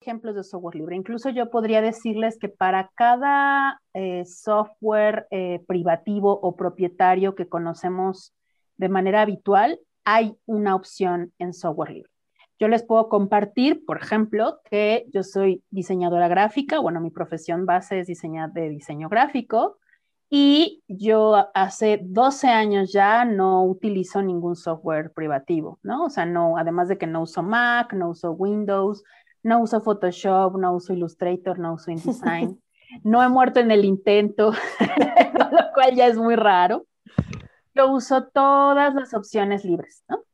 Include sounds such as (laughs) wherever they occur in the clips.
ejemplos de software libre. Incluso yo podría decirles que para cada eh, software eh, privativo o propietario que conocemos de manera habitual, hay una opción en software libre. Yo les puedo compartir, por ejemplo, que yo soy diseñadora gráfica, bueno, mi profesión base es diseñar de diseño gráfico y yo hace 12 años ya no utilizo ningún software privativo, ¿no? O sea, no, además de que no uso Mac, no uso Windows, no uso Photoshop, no uso Illustrator, no uso InDesign. (laughs) No he muerto en el intento, (laughs) lo cual ya es muy raro. Yo uso todas las opciones libres, ¿no?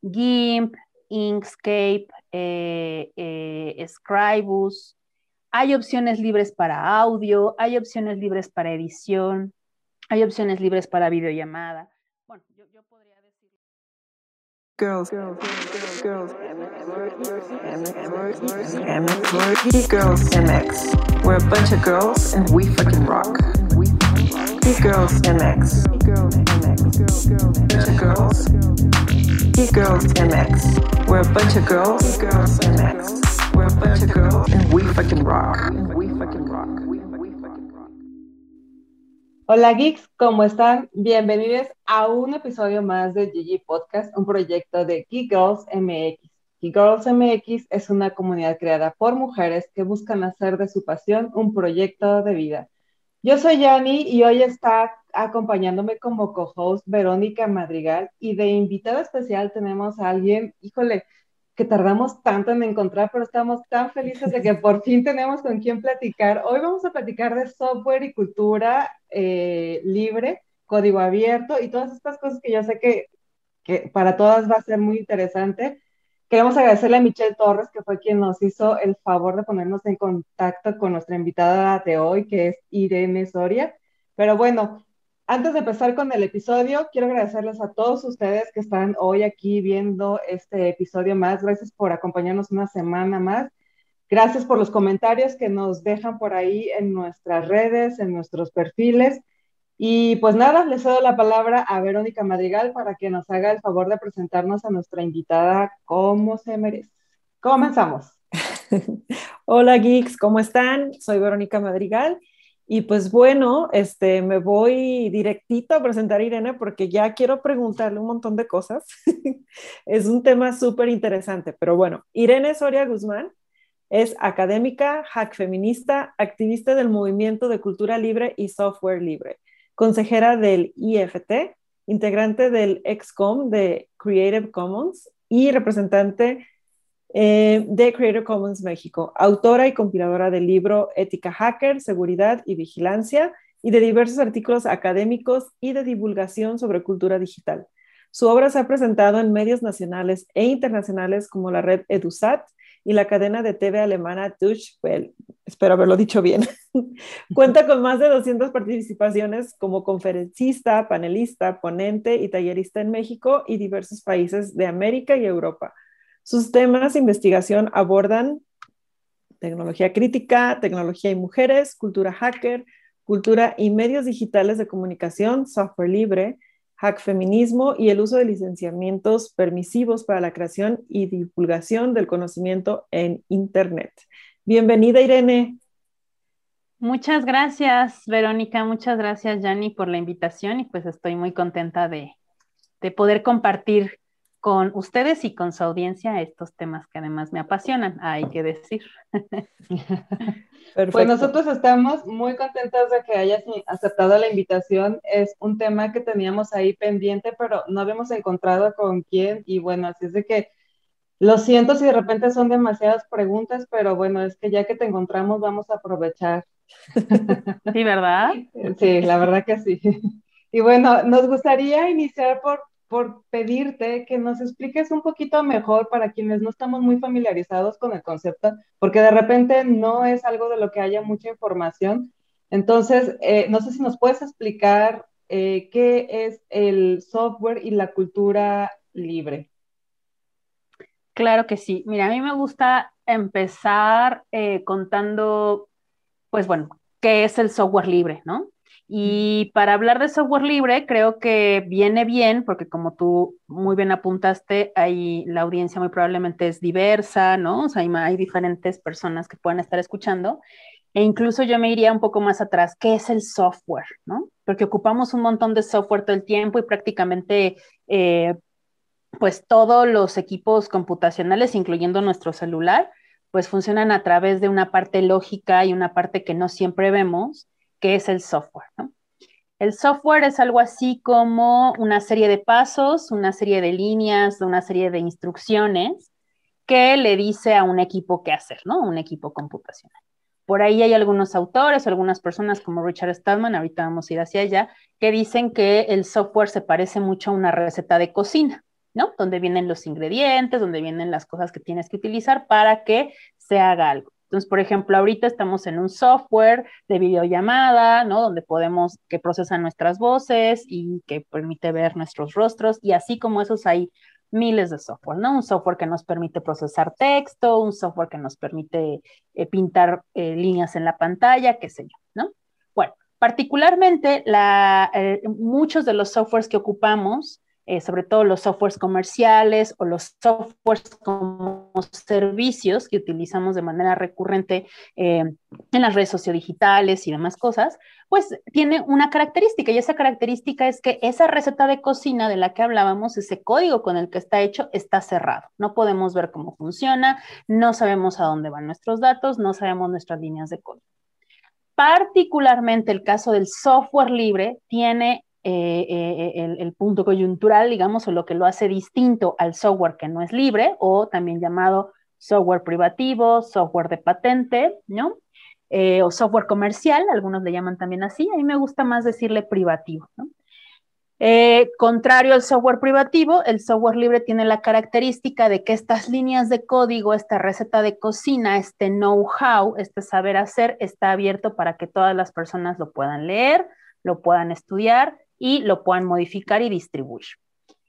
GIMP, Inkscape, eh, eh, Scribus. Hay opciones libres para audio, hay opciones libres para edición, hay opciones libres para videollamada. Girls, girls, girls, girls, girls, MX. We're a bunch of girls and we fucking rock. girls, MX. girls, MX. Bunch of girls. girls, MX. We're a bunch of girls. girls, MX. We're a bunch of girls and we. We fucking rock. Hola geeks, ¿cómo están? Bienvenidos a un episodio más de GG Podcast, un proyecto de Geek Girls MX. Geek Girls MX es una comunidad creada por mujeres que buscan hacer de su pasión un proyecto de vida. Yo soy Yani y hoy está acompañándome como co-host Verónica Madrigal y de invitada especial tenemos a alguien, híjole, que tardamos tanto en encontrar, pero estamos tan felices de que (laughs) por fin tenemos con quién platicar. Hoy vamos a platicar de software y cultura eh, libre, código abierto y todas estas cosas que yo sé que, que para todas va a ser muy interesante. Queremos agradecerle a Michelle Torres, que fue quien nos hizo el favor de ponernos en contacto con nuestra invitada de hoy, que es Irene Soria. Pero bueno, antes de empezar con el episodio, quiero agradecerles a todos ustedes que están hoy aquí viendo este episodio más. Gracias por acompañarnos una semana más. Gracias por los comentarios que nos dejan por ahí en nuestras redes, en nuestros perfiles. Y pues nada, les cedo la palabra a Verónica Madrigal para que nos haga el favor de presentarnos a nuestra invitada como se merece. Comenzamos. (laughs) Hola geeks, ¿cómo están? Soy Verónica Madrigal y pues bueno, este, me voy directito a presentar a Irene porque ya quiero preguntarle un montón de cosas. (laughs) es un tema súper interesante, pero bueno, Irene Soria Guzmán es académica, hack feminista, activista del movimiento de cultura libre y software libre, consejera del IFT, integrante del XCOM de Creative Commons y representante eh, de Creative Commons México, autora y compiladora del libro Ética Hacker, Seguridad y Vigilancia y de diversos artículos académicos y de divulgación sobre cultura digital. Su obra se ha presentado en medios nacionales e internacionales como la red EduSat y la cadena de TV alemana Deutsche. Espero haberlo dicho bien. (laughs) Cuenta con más de 200 participaciones como conferencista, panelista, ponente y tallerista en México y diversos países de América y Europa sus temas de investigación abordan tecnología crítica, tecnología y mujeres, cultura hacker, cultura y medios digitales de comunicación, software libre, hack feminismo y el uso de licenciamientos permisivos para la creación y divulgación del conocimiento en Internet. Bienvenida, Irene. Muchas gracias, Verónica. Muchas gracias, Yanni, por la invitación y pues estoy muy contenta de, de poder compartir con ustedes y con su audiencia estos temas que además me apasionan, hay que decir. (laughs) Pues nosotros estamos muy contentos de que hayas aceptado la invitación. Es un tema que teníamos ahí pendiente, pero no habíamos encontrado con quién. Y bueno, así es de que lo siento si de repente son demasiadas preguntas, pero bueno, es que ya que te encontramos vamos a aprovechar. Sí, ¿verdad? Sí, la verdad que sí. (laughs) Y bueno, nos gustaría iniciar por por pedirte que nos expliques un poquito mejor para quienes no estamos muy familiarizados con el concepto, porque de repente no es algo de lo que haya mucha información. Entonces, eh, no sé si nos puedes explicar eh, qué es el software y la cultura libre. Claro que sí. Mira, a mí me gusta empezar eh, contando, pues bueno, qué es el software libre, ¿no? Y para hablar de software libre, creo que viene bien, porque como tú muy bien apuntaste, ahí la audiencia muy probablemente es diversa, ¿no? O sea, hay, hay diferentes personas que pueden estar escuchando. E incluso yo me iría un poco más atrás, ¿qué es el software? ¿no? Porque ocupamos un montón de software todo el tiempo y prácticamente, eh, pues todos los equipos computacionales, incluyendo nuestro celular, pues funcionan a través de una parte lógica y una parte que no siempre vemos, que es el software. ¿no? El software es algo así como una serie de pasos, una serie de líneas, una serie de instrucciones que le dice a un equipo qué hacer, ¿no? Un equipo computacional. Por ahí hay algunos autores, algunas personas como Richard Stallman, ahorita vamos a ir hacia allá, que dicen que el software se parece mucho a una receta de cocina, ¿no? Donde vienen los ingredientes, donde vienen las cosas que tienes que utilizar para que se haga algo. Entonces, por ejemplo, ahorita estamos en un software de videollamada, ¿no? Donde podemos, que procesa nuestras voces y que permite ver nuestros rostros y así como esos hay miles de software, ¿no? Un software que nos permite procesar texto, un software que nos permite eh, pintar eh, líneas en la pantalla, qué sé yo, ¿no? Bueno, particularmente la, eh, muchos de los softwares que ocupamos eh, sobre todo los softwares comerciales o los softwares como servicios que utilizamos de manera recurrente eh, en las redes sociodigitales y demás cosas, pues tiene una característica y esa característica es que esa receta de cocina de la que hablábamos, ese código con el que está hecho, está cerrado. No podemos ver cómo funciona, no sabemos a dónde van nuestros datos, no sabemos nuestras líneas de código. Particularmente el caso del software libre tiene eh, eh, el, punto coyuntural, digamos, o lo que lo hace distinto al software que no es libre, o también llamado software privativo, software de patente, ¿no? Eh, o software comercial, algunos le llaman también así, a mí me gusta más decirle privativo, ¿no? contrario al software privativo, el software libre tiene la característica de que estas líneas de código, esta receta de cocina, este know-how, este saber hacer, está abierto para que todas las personas lo puedan leer, lo puedan estudiar y lo puedan modificar y distribuir.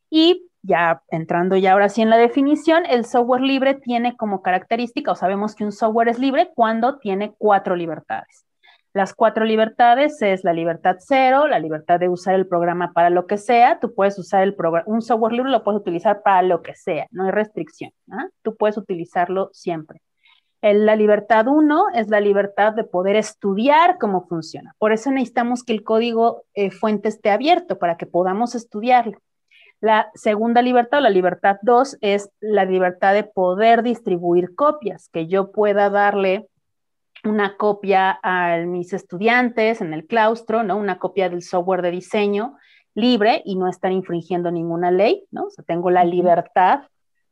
Y ya entrando ya ahora sí en la definición, el software libre tiene como característica, o sabemos que un software es libre cuando tiene cuatro libertades. Las cuatro libertades es la libertad cero, la libertad de usar el programa para lo que sea. Tú puedes usar el programa, un software libre lo puedes utilizar para lo que sea, no hay restricción. ¿ah? Tú puedes utilizarlo siempre la libertad uno es la libertad de poder estudiar cómo funciona. Por eso necesitamos que el código eh, fuente esté abierto para que podamos estudiarlo. La segunda libertad, la libertad 2, es la libertad de poder distribuir copias, que yo pueda darle una copia a mis estudiantes en el claustro, ¿no? Una copia del software de diseño libre y no estar infringiendo ninguna ley, ¿no? O sea, tengo la libertad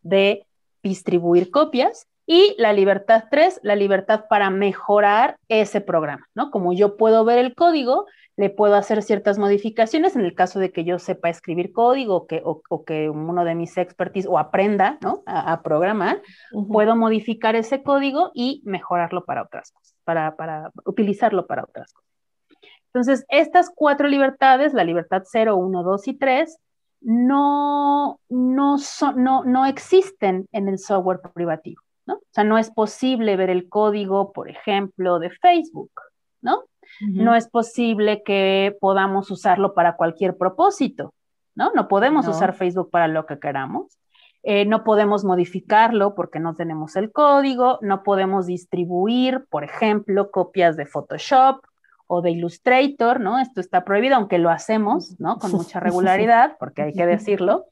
de distribuir copias y la libertad 3, la libertad para mejorar ese programa, ¿no? Como yo puedo ver el código, le puedo hacer ciertas modificaciones en el caso de que yo sepa escribir código que, o, que uno de mis expertise o aprenda, ¿no? A, programar, puedo modificar ese código y mejorarlo para otras cosas, para, para utilizarlo para otras cosas. Entonces, estas cuatro libertades, la libertad 0, 1, 2 y 3, no, no, no, no existen en el software privativo. ¿No? O sea, no es posible ver el código, por ejemplo, de Facebook, ¿no? No es posible que podamos usarlo para cualquier propósito, ¿no? No podemos usar Facebook para lo que queramos. Eh, no podemos modificarlo porque no tenemos el código, no podemos distribuir, por ejemplo, copias de Photoshop o de Illustrator, ¿no? Esto está prohibido, aunque lo hacemos, ¿no? Con (laughs) mucha regularidad, porque hay que decirlo.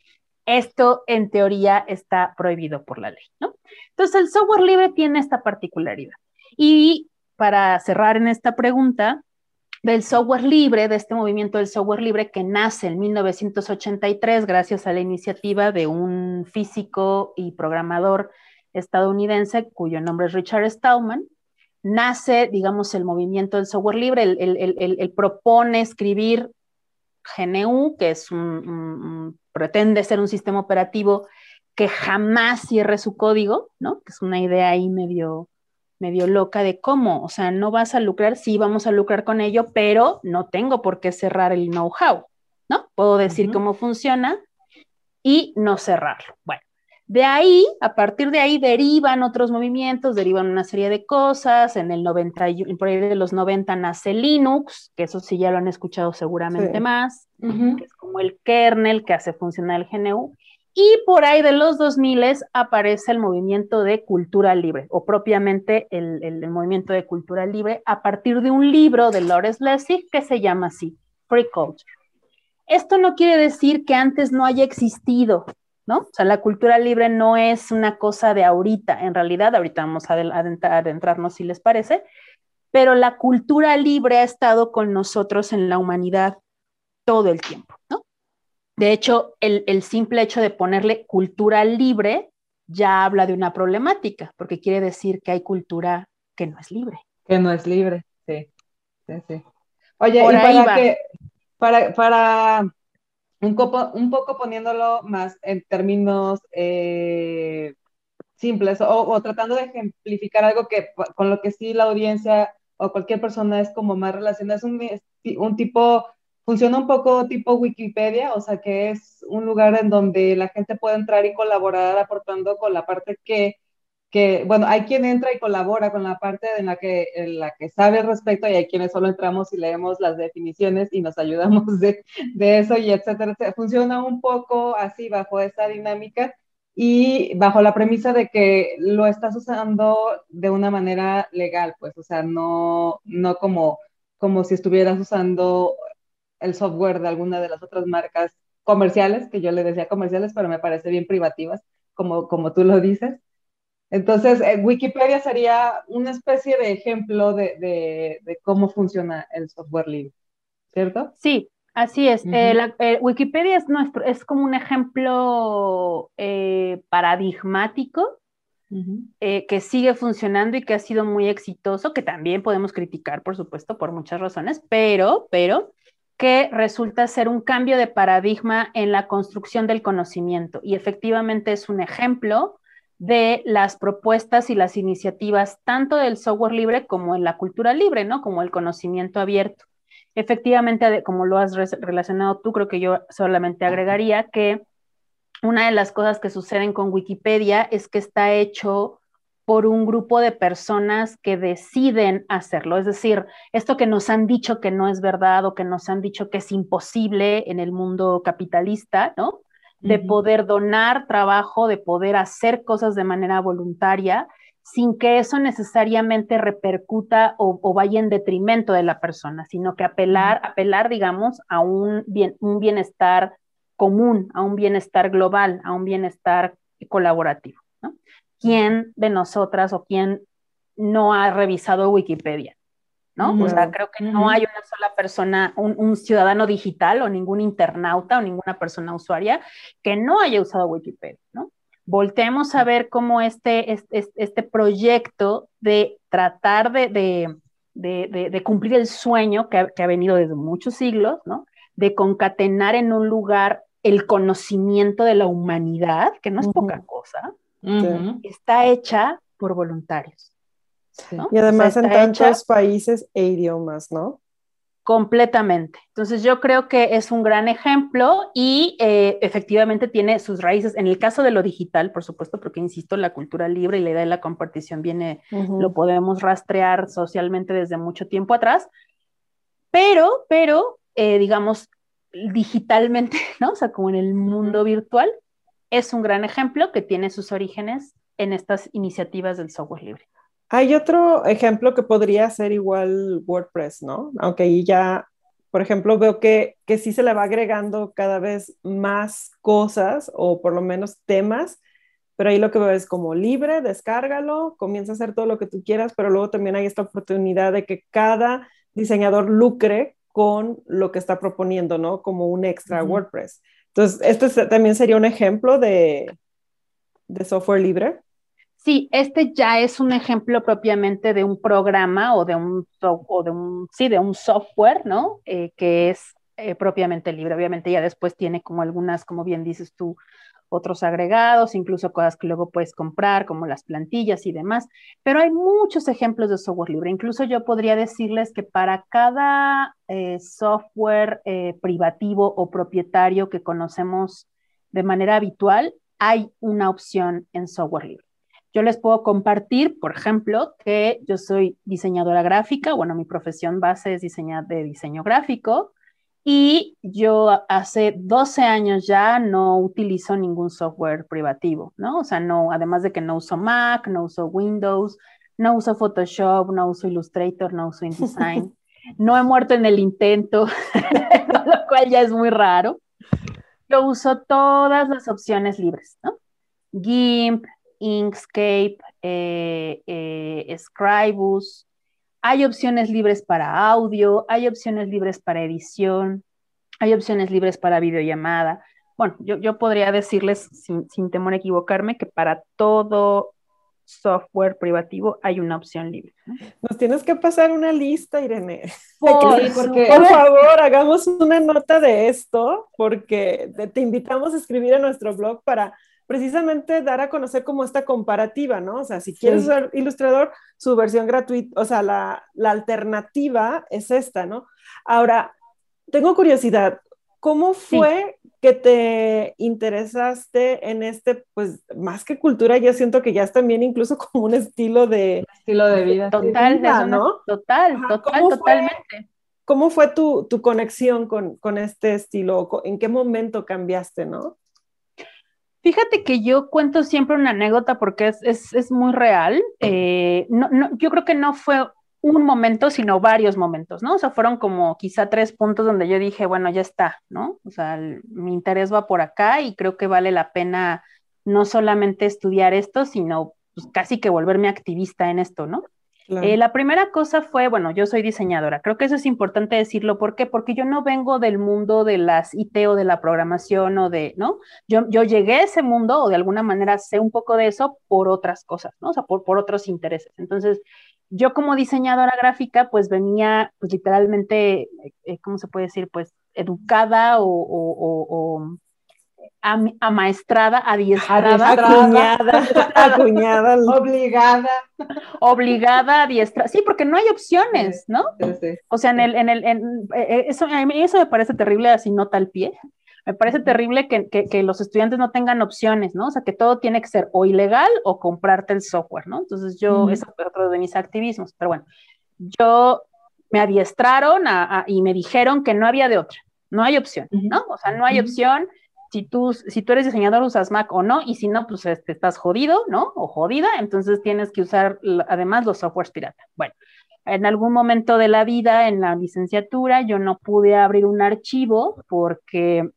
Esto en teoría está prohibido por la ley, ¿no? Entonces, el software libre tiene esta particularidad. Y para cerrar en esta pregunta, del software libre, de este movimiento del software libre que nace en 1983 gracias a la iniciativa de un físico y programador estadounidense cuyo nombre es Richard Stallman, nace, digamos, el movimiento del software libre, él, propone escribir GNU, que es un, pretende ser un sistema operativo que jamás cierre su código, ¿no? Que es una idea ahí medio, medio loca de cómo, o sea, no vas a lucrar, sí vamos a lucrar con ello, pero no tengo por qué cerrar el know-how, ¿no? Puedo decir cómo funciona y no cerrarlo. Bueno, De ahí, a partir de ahí derivan otros movimientos, derivan una serie de cosas. En el 90, por ahí de los 90 nace Linux, que eso sí ya lo han escuchado seguramente más, que es como el kernel que hace funcionar el GNU. Y por ahí de los 2000 aparece el movimiento de cultura libre, o propiamente el, el, movimiento de cultura libre, a partir de un libro de Lawrence Lessig que se llama así, Free Culture. Esto no quiere decir que antes no haya existido, ¿no? O sea, la cultura libre no es una cosa de ahorita, en realidad, ahorita vamos a adentrarnos si les parece, pero la cultura libre ha estado con nosotros en la humanidad todo el tiempo, ¿no? De hecho, el, el simple hecho de ponerle cultura libre ya habla de una problemática, porque quiere decir que hay cultura que no es libre. Que no es libre, sí. sí, sí. Oye, y para que, para, para un, poco, un poco poniéndolo más en términos eh, simples o, tratando de ejemplificar algo que con lo que sí la audiencia o cualquier persona es como más relacionada, es un, un tipo, funciona un poco tipo Wikipedia, o sea que es un lugar en donde la gente puede entrar y colaborar aportando con la parte que que, bueno, hay quien entra y colabora con la parte en la que, en la que sabe al respecto y hay quienes solo entramos y leemos las definiciones y nos (laughs) ayudamos de, de eso y etcétera, Funciona un poco así bajo esa dinámica y bajo la premisa de que lo estás usando de una manera legal, pues, o sea, no, no como, como si estuvieras usando el software de alguna de las otras marcas comerciales, que yo le decía comerciales, pero me parece bien privativas, como, como tú lo dices. Entonces, eh, Wikipedia sería una especie de ejemplo de, cómo funciona el software libre, ¿cierto? Sí, así es. Eh, eh, Wikipedia es, nuestro, es como un ejemplo paradigmático que sigue funcionando y que ha sido muy exitoso, que también podemos criticar, por supuesto, por muchas razones, pero, pero que resulta ser un cambio de paradigma en la construcción del conocimiento y efectivamente es un ejemplo de las propuestas y las iniciativas tanto del software libre como en la cultura libre, ¿no? Como el conocimiento abierto. Efectivamente, como lo has relacionado tú, creo que yo solamente agregaría que una de las cosas que suceden con Wikipedia es que está hecho por un grupo de personas que deciden hacerlo. Es decir, esto que nos han dicho que no es verdad o que nos han dicho que es imposible en el mundo capitalista, ¿no? de poder donar trabajo, de poder hacer cosas de manera voluntaria, sin que eso necesariamente repercuta o, vaya en detrimento de la persona, sino que apelar, apelar digamos, a un, bien, un bienestar común, a un bienestar global, a un bienestar colaborativo. ¿Quién de nosotras o quién no ha revisado Wikipedia? ¿no? O sea, creo que no hay una sola persona, un, ciudadano digital o ningún internauta o ninguna persona usuaria que no haya usado Wikipedia, ¿no? Voltemos a ver cómo este, este, este proyecto de tratar de, cumplir el sueño que ha, venido desde muchos siglos, ¿no? De concatenar en un lugar el conocimiento de la humanidad, que no es poca cosa, está hecha por voluntarios. Y además en tantos países e idiomas, ¿no? Completamente. Entonces yo creo que es un gran ejemplo y eh, efectivamente tiene sus raíces, en el caso de lo digital, por supuesto, porque insisto, la cultura libre y la idea de la compartición viene, lo podemos rastrear socialmente desde mucho tiempo atrás, pero, pero, eh, digamos, digitalmente, (laughs) ¿no? O sea, como en el mundo virtual, es un gran ejemplo que tiene sus orígenes en estas iniciativas del software libre. Hay otro ejemplo que podría ser igual WordPress, ¿no? Aunque ahí ya, por ejemplo, veo que, que sí se le va agregando cada vez más cosas o por lo menos temas, pero ahí lo que veo es como libre, descárgalo, comienza a hacer todo lo que tú quieras, pero luego también hay esta oportunidad de que cada diseñador lucre con lo que está proponiendo, ¿no? Como un extra WordPress. Entonces, este también sería un ejemplo de, de software libre. Sí, este ya es un ejemplo propiamente de un programa o de un, o de un, sí, de un software, ¿no? Eh, que es eh, propiamente libre. Obviamente ya después tiene como algunas, como bien dices tú, otros agregados, incluso cosas que luego puedes comprar, como las plantillas y demás. Pero hay muchos ejemplos de software libre. Incluso yo podría decirles que para cada eh, software privativo o propietario que conocemos de manera habitual, hay una opción en software libre. Yo les puedo compartir, por ejemplo, que yo soy diseñadora gráfica, bueno, mi profesión base es diseñar de diseño gráfico y yo hace 12 años ya no utilizo ningún software privativo, ¿no? O sea, no, además de que no uso Mac, no uso Windows, no uso Photoshop, no uso Illustrator, no uso InDesign. (laughs) No he muerto en el intento, (laughs) lo cual ya es muy raro. Yo uso todas las opciones libres, ¿no? GIMP, Inkscape, eh, eh, Scribus. Hay opciones libres para audio, hay opciones libres para edición, hay opciones libres para videollamada. Bueno, yo, podría decirles sin, sin temor a equivocarme que para todo software privativo hay una opción libre. Nos tienes que pasar una lista, Irene. Por, por favor, hagamos una nota de esto, porque te invitamos a escribir en nuestro blog para precisamente dar a conocer como esta comparativa, ¿no? O sea, si quieres ser ilustrador, su versión gratuita, o sea, la, la alternativa es esta, ¿no? Ahora, tengo curiosidad, ¿cómo fue que te interesaste en este, pues más que cultura, yo siento que ya es también incluso como un estilo de... Estilo de vida. Total, ¿no? Total, total, totalmente. ¿Cómo fue tu, tu conexión con, con, este estilo? ¿En qué momento cambiaste, no? Fíjate que yo cuento siempre una anécdota porque es, es, es muy real. Eh, no, no, yo creo que no fue un momento, sino varios momentos, ¿no? O sea, fueron como quizá tres puntos donde yo dije, bueno, ya está, ¿no? O sea, mi interés va por acá y creo que vale la pena no solamente estudiar esto, sino pues, casi que volverme activista en esto, ¿no? Eh, la primera cosa fue, bueno, yo soy diseñadora, creo que eso es importante decirlo, ¿por qué? Porque yo no vengo del mundo de las IT o de la programación o de, ¿no? Yo, yo llegué a ese mundo o de alguna manera sé un poco de eso por otras cosas, ¿no? O sea, por, por otros intereses. Entonces, yo como diseñadora gráfica, pues venía, pues literalmente, eh, ¿cómo se puede decir? Pues educada o, amaestrada, adiestrada. Acuñada, acuñada. obligada. Obligada, adiestrada. Sí, porque no hay opciones, ¿no? O sea, en el, en el, en, eh, eso, eso me parece terrible así nota al pie, me parece terrible que, los estudiantes no tengan opciones, ¿no? O sea, que todo tiene que ser o ilegal o comprarte el software, ¿no? Entonces yo, eso es otro de mis activismos, pero bueno, yo me adiestraron y me dijeron que no había de otra, no hay opción, ¿no? O sea, no hay opción. Si tú, si tú eres diseñador, usas Mac o no, y si no, pues este, estás jodido, ¿no? O jodida, entonces tienes que usar además los softwares pirata. Bueno, en algún momento de la vida, en la licenciatura, yo no pude abrir un archivo porque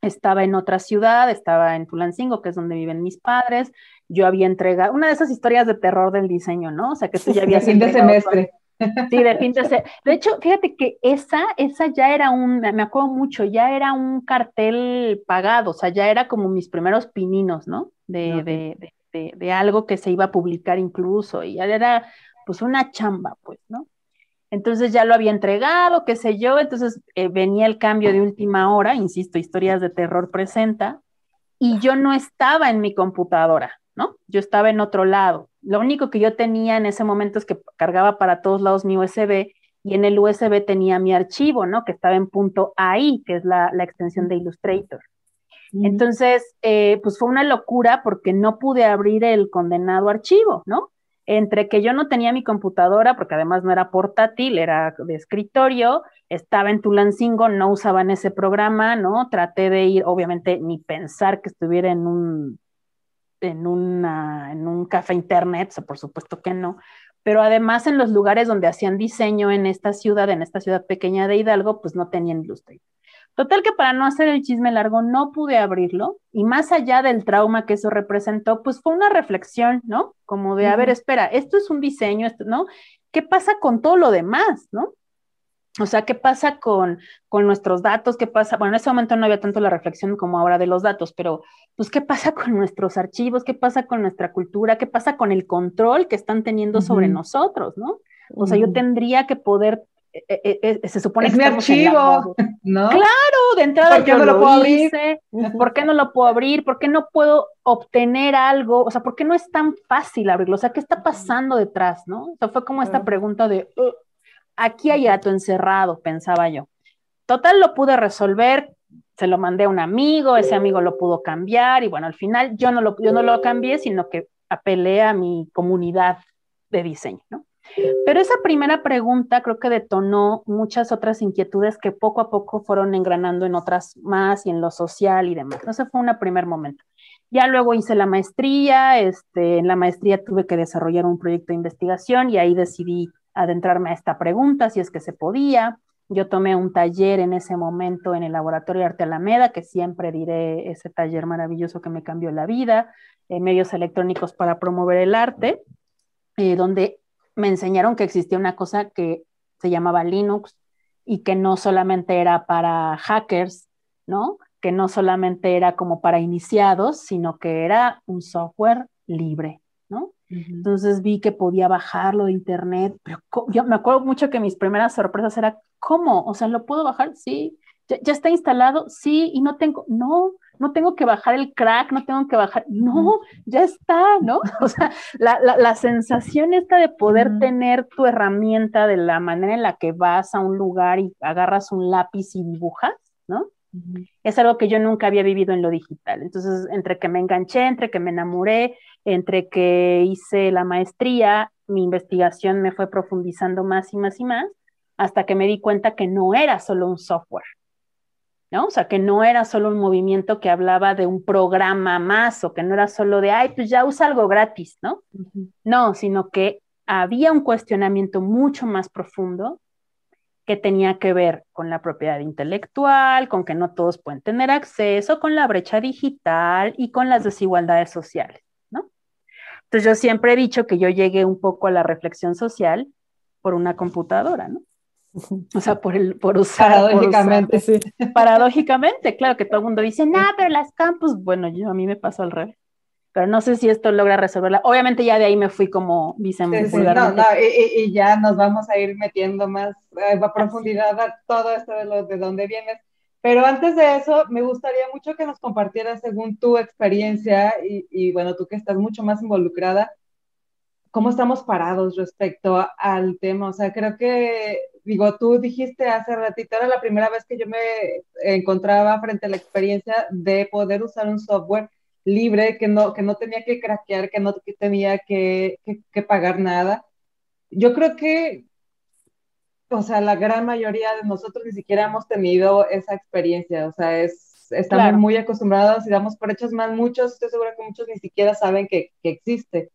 estaba en otra ciudad, estaba en Tulancingo, que es donde viven mis padres, yo había entregado, una de esas historias de terror del diseño, ¿no? O sea, que tú ya habías... De fin de semestre. Sí, de fin de. De hecho, fíjate que esa, esa ya era un, me acuerdo mucho, ya era un cartel pagado, o sea, ya era como mis primeros pininos, ¿no? De, de, de, de algo que se iba a publicar incluso, y ya era pues una chamba, pues, ¿no? Entonces ya lo había entregado, qué sé yo, entonces eh, venía el cambio de última hora, insisto, historias de terror presenta, y yo no estaba en mi computadora, ¿no? Yo estaba en otro lado. Lo único que yo tenía en ese momento es que cargaba para todos lados mi USB y en el USB tenía mi archivo, ¿no? Que estaba en punto AI, que es la, extensión de Illustrator. Entonces, eh, pues fue una locura porque no pude abrir el condenado archivo, ¿no? entre que yo no tenía mi computadora, porque además no era portátil, era de escritorio, estaba en Tulancingo, no usaban ese programa, ¿no? Traté de ir, obviamente, ni pensar que estuviera en un, en una, en un café internet, por supuesto que no, pero además en los lugares donde hacían diseño en esta ciudad, en esta ciudad pequeña de Hidalgo, pues no tenían Illustrator. Total que para no hacer el chisme largo no pude abrirlo y más allá del trauma que eso representó, pues fue una reflexión, ¿no? Como de, a ver, espera, esto es un diseño, esto, ¿no? ¿Qué pasa con todo lo demás, ¿no? O sea, ¿qué pasa con, con nuestros datos? ¿Qué pasa? Bueno, en ese momento no había tanto la reflexión como ahora de los datos, pero pues, ¿qué pasa con nuestros archivos? ¿Qué pasa con nuestra cultura? ¿Qué pasa con el control que están teniendo sobre nosotros, ¿no? O sea, yo tendría que poder eh, eh, eh, se supone es que mi archivo, ¿no? Claro, de entrada ¿Por qué no lo, puedo abrir? ¿Por qué no lo puedo abrir? ¿Por qué no puedo obtener algo? O sea, ¿por qué no es tan fácil abrirlo? O sea, ¿qué está pasando detrás, no? O sea, fue como esta pregunta de, aquí hay gato encerrado, pensaba yo. Total, lo pude resolver, se lo mandé a un amigo, ese amigo lo pudo cambiar y bueno, al final yo no lo, yo no lo cambié, sino que apelé a mi comunidad de diseño, ¿no? Pero esa primera pregunta creo que detonó muchas otras inquietudes que poco a poco fueron engranando en otras más y en lo social y demás. Ese fue un primer momento. Ya luego hice la maestría, este, en la maestría tuve que desarrollar un proyecto de investigación y ahí decidí adentrarme a esta pregunta, si es que se podía. Yo tomé un taller en ese momento en el Laboratorio de Arte Alameda, que siempre diré ese taller maravilloso que me cambió la vida, en medios electrónicos para promover el arte, eh, donde me enseñaron que existía una cosa que se llamaba Linux y que no solamente era para hackers, ¿no? Que no solamente era como para iniciados, sino que era un software libre, Entonces vi que podía bajarlo de internet, pero yo me acuerdo mucho que mis primeras sorpresas era, ¿cómo? O sea, ¿lo puedo bajar? Sí. ¿Ya, está instalado? Sí, y no tengo, no, no tengo que bajar el crack, no tengo que bajar, no, ya está, ¿no? (laughs) O sea, la, la, sensación esta de poder tener tu herramienta de la manera en la que vas a un lugar y agarras un lápiz y dibujas. Es algo que yo nunca había vivido en lo digital. Entonces, entre que me enganché, entre que me enamoré, entre que hice la maestría, mi investigación me fue profundizando más y más y más, hasta que me di cuenta que no era solo un software, ¿no? O sea, que no era solo un movimiento que hablaba de un programa más o que no era solo de, ay, pues ya usa algo gratis, ¿no? No, sino que había un cuestionamiento mucho más profundo que tenía que ver con la propiedad intelectual, con que no todos pueden tener acceso, con la brecha digital y con las desigualdades sociales, ¿no? Entonces yo siempre he dicho que yo llegué un poco a la reflexión social por una computadora, ¿no? O sea, por, el, por usar. Paradójicamente, sí. Paradójicamente, claro que todo el mundo dice, no, pero las campus, bueno, yo a mí me pasó al revés. Pero no sé si esto logra resolverla. Obviamente ya de ahí me fui como dice sí, no, no, y, ya nos vamos a ir metiendo más eh, a profundidad a todo esto de, lo, de dónde vienes. Pero antes de eso, me gustaría mucho que nos compartieras según tu experiencia y, y bueno, tú que estás mucho más involucrada, cómo estamos parados respecto al tema. O sea, creo que, digo, tú dijiste hace ratito, era la primera vez que yo me encontraba frente a la experiencia de poder usar un software libre, que no, que no tenía que craquear, que no tenía que, que, pagar nada. Yo creo que, o sea, la gran mayoría de nosotros ni siquiera hemos tenido esa experiencia, o sea, es, estamos muy acostumbrados y damos por hechos más muchos, estoy segura que muchos ni siquiera saben que, que existe.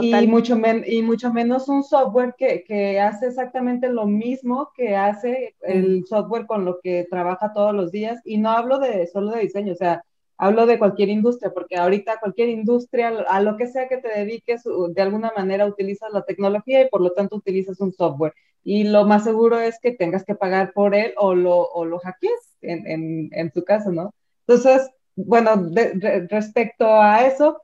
Y mucho, y mucho menos un software que, que, hace exactamente lo mismo que hace el software con lo que trabaja todos los días. Y no hablo de solo de diseño, o sea, hablo de cualquier industria, porque ahorita cualquier industria, a lo que sea que te dediques, de alguna manera utilizas la tecnología y por lo tanto utilizas un software. Y lo más seguro es que tengas que pagar por él o lo, o lo hackees en, en, en tu caso, ¿no? Entonces, bueno, respecto a eso,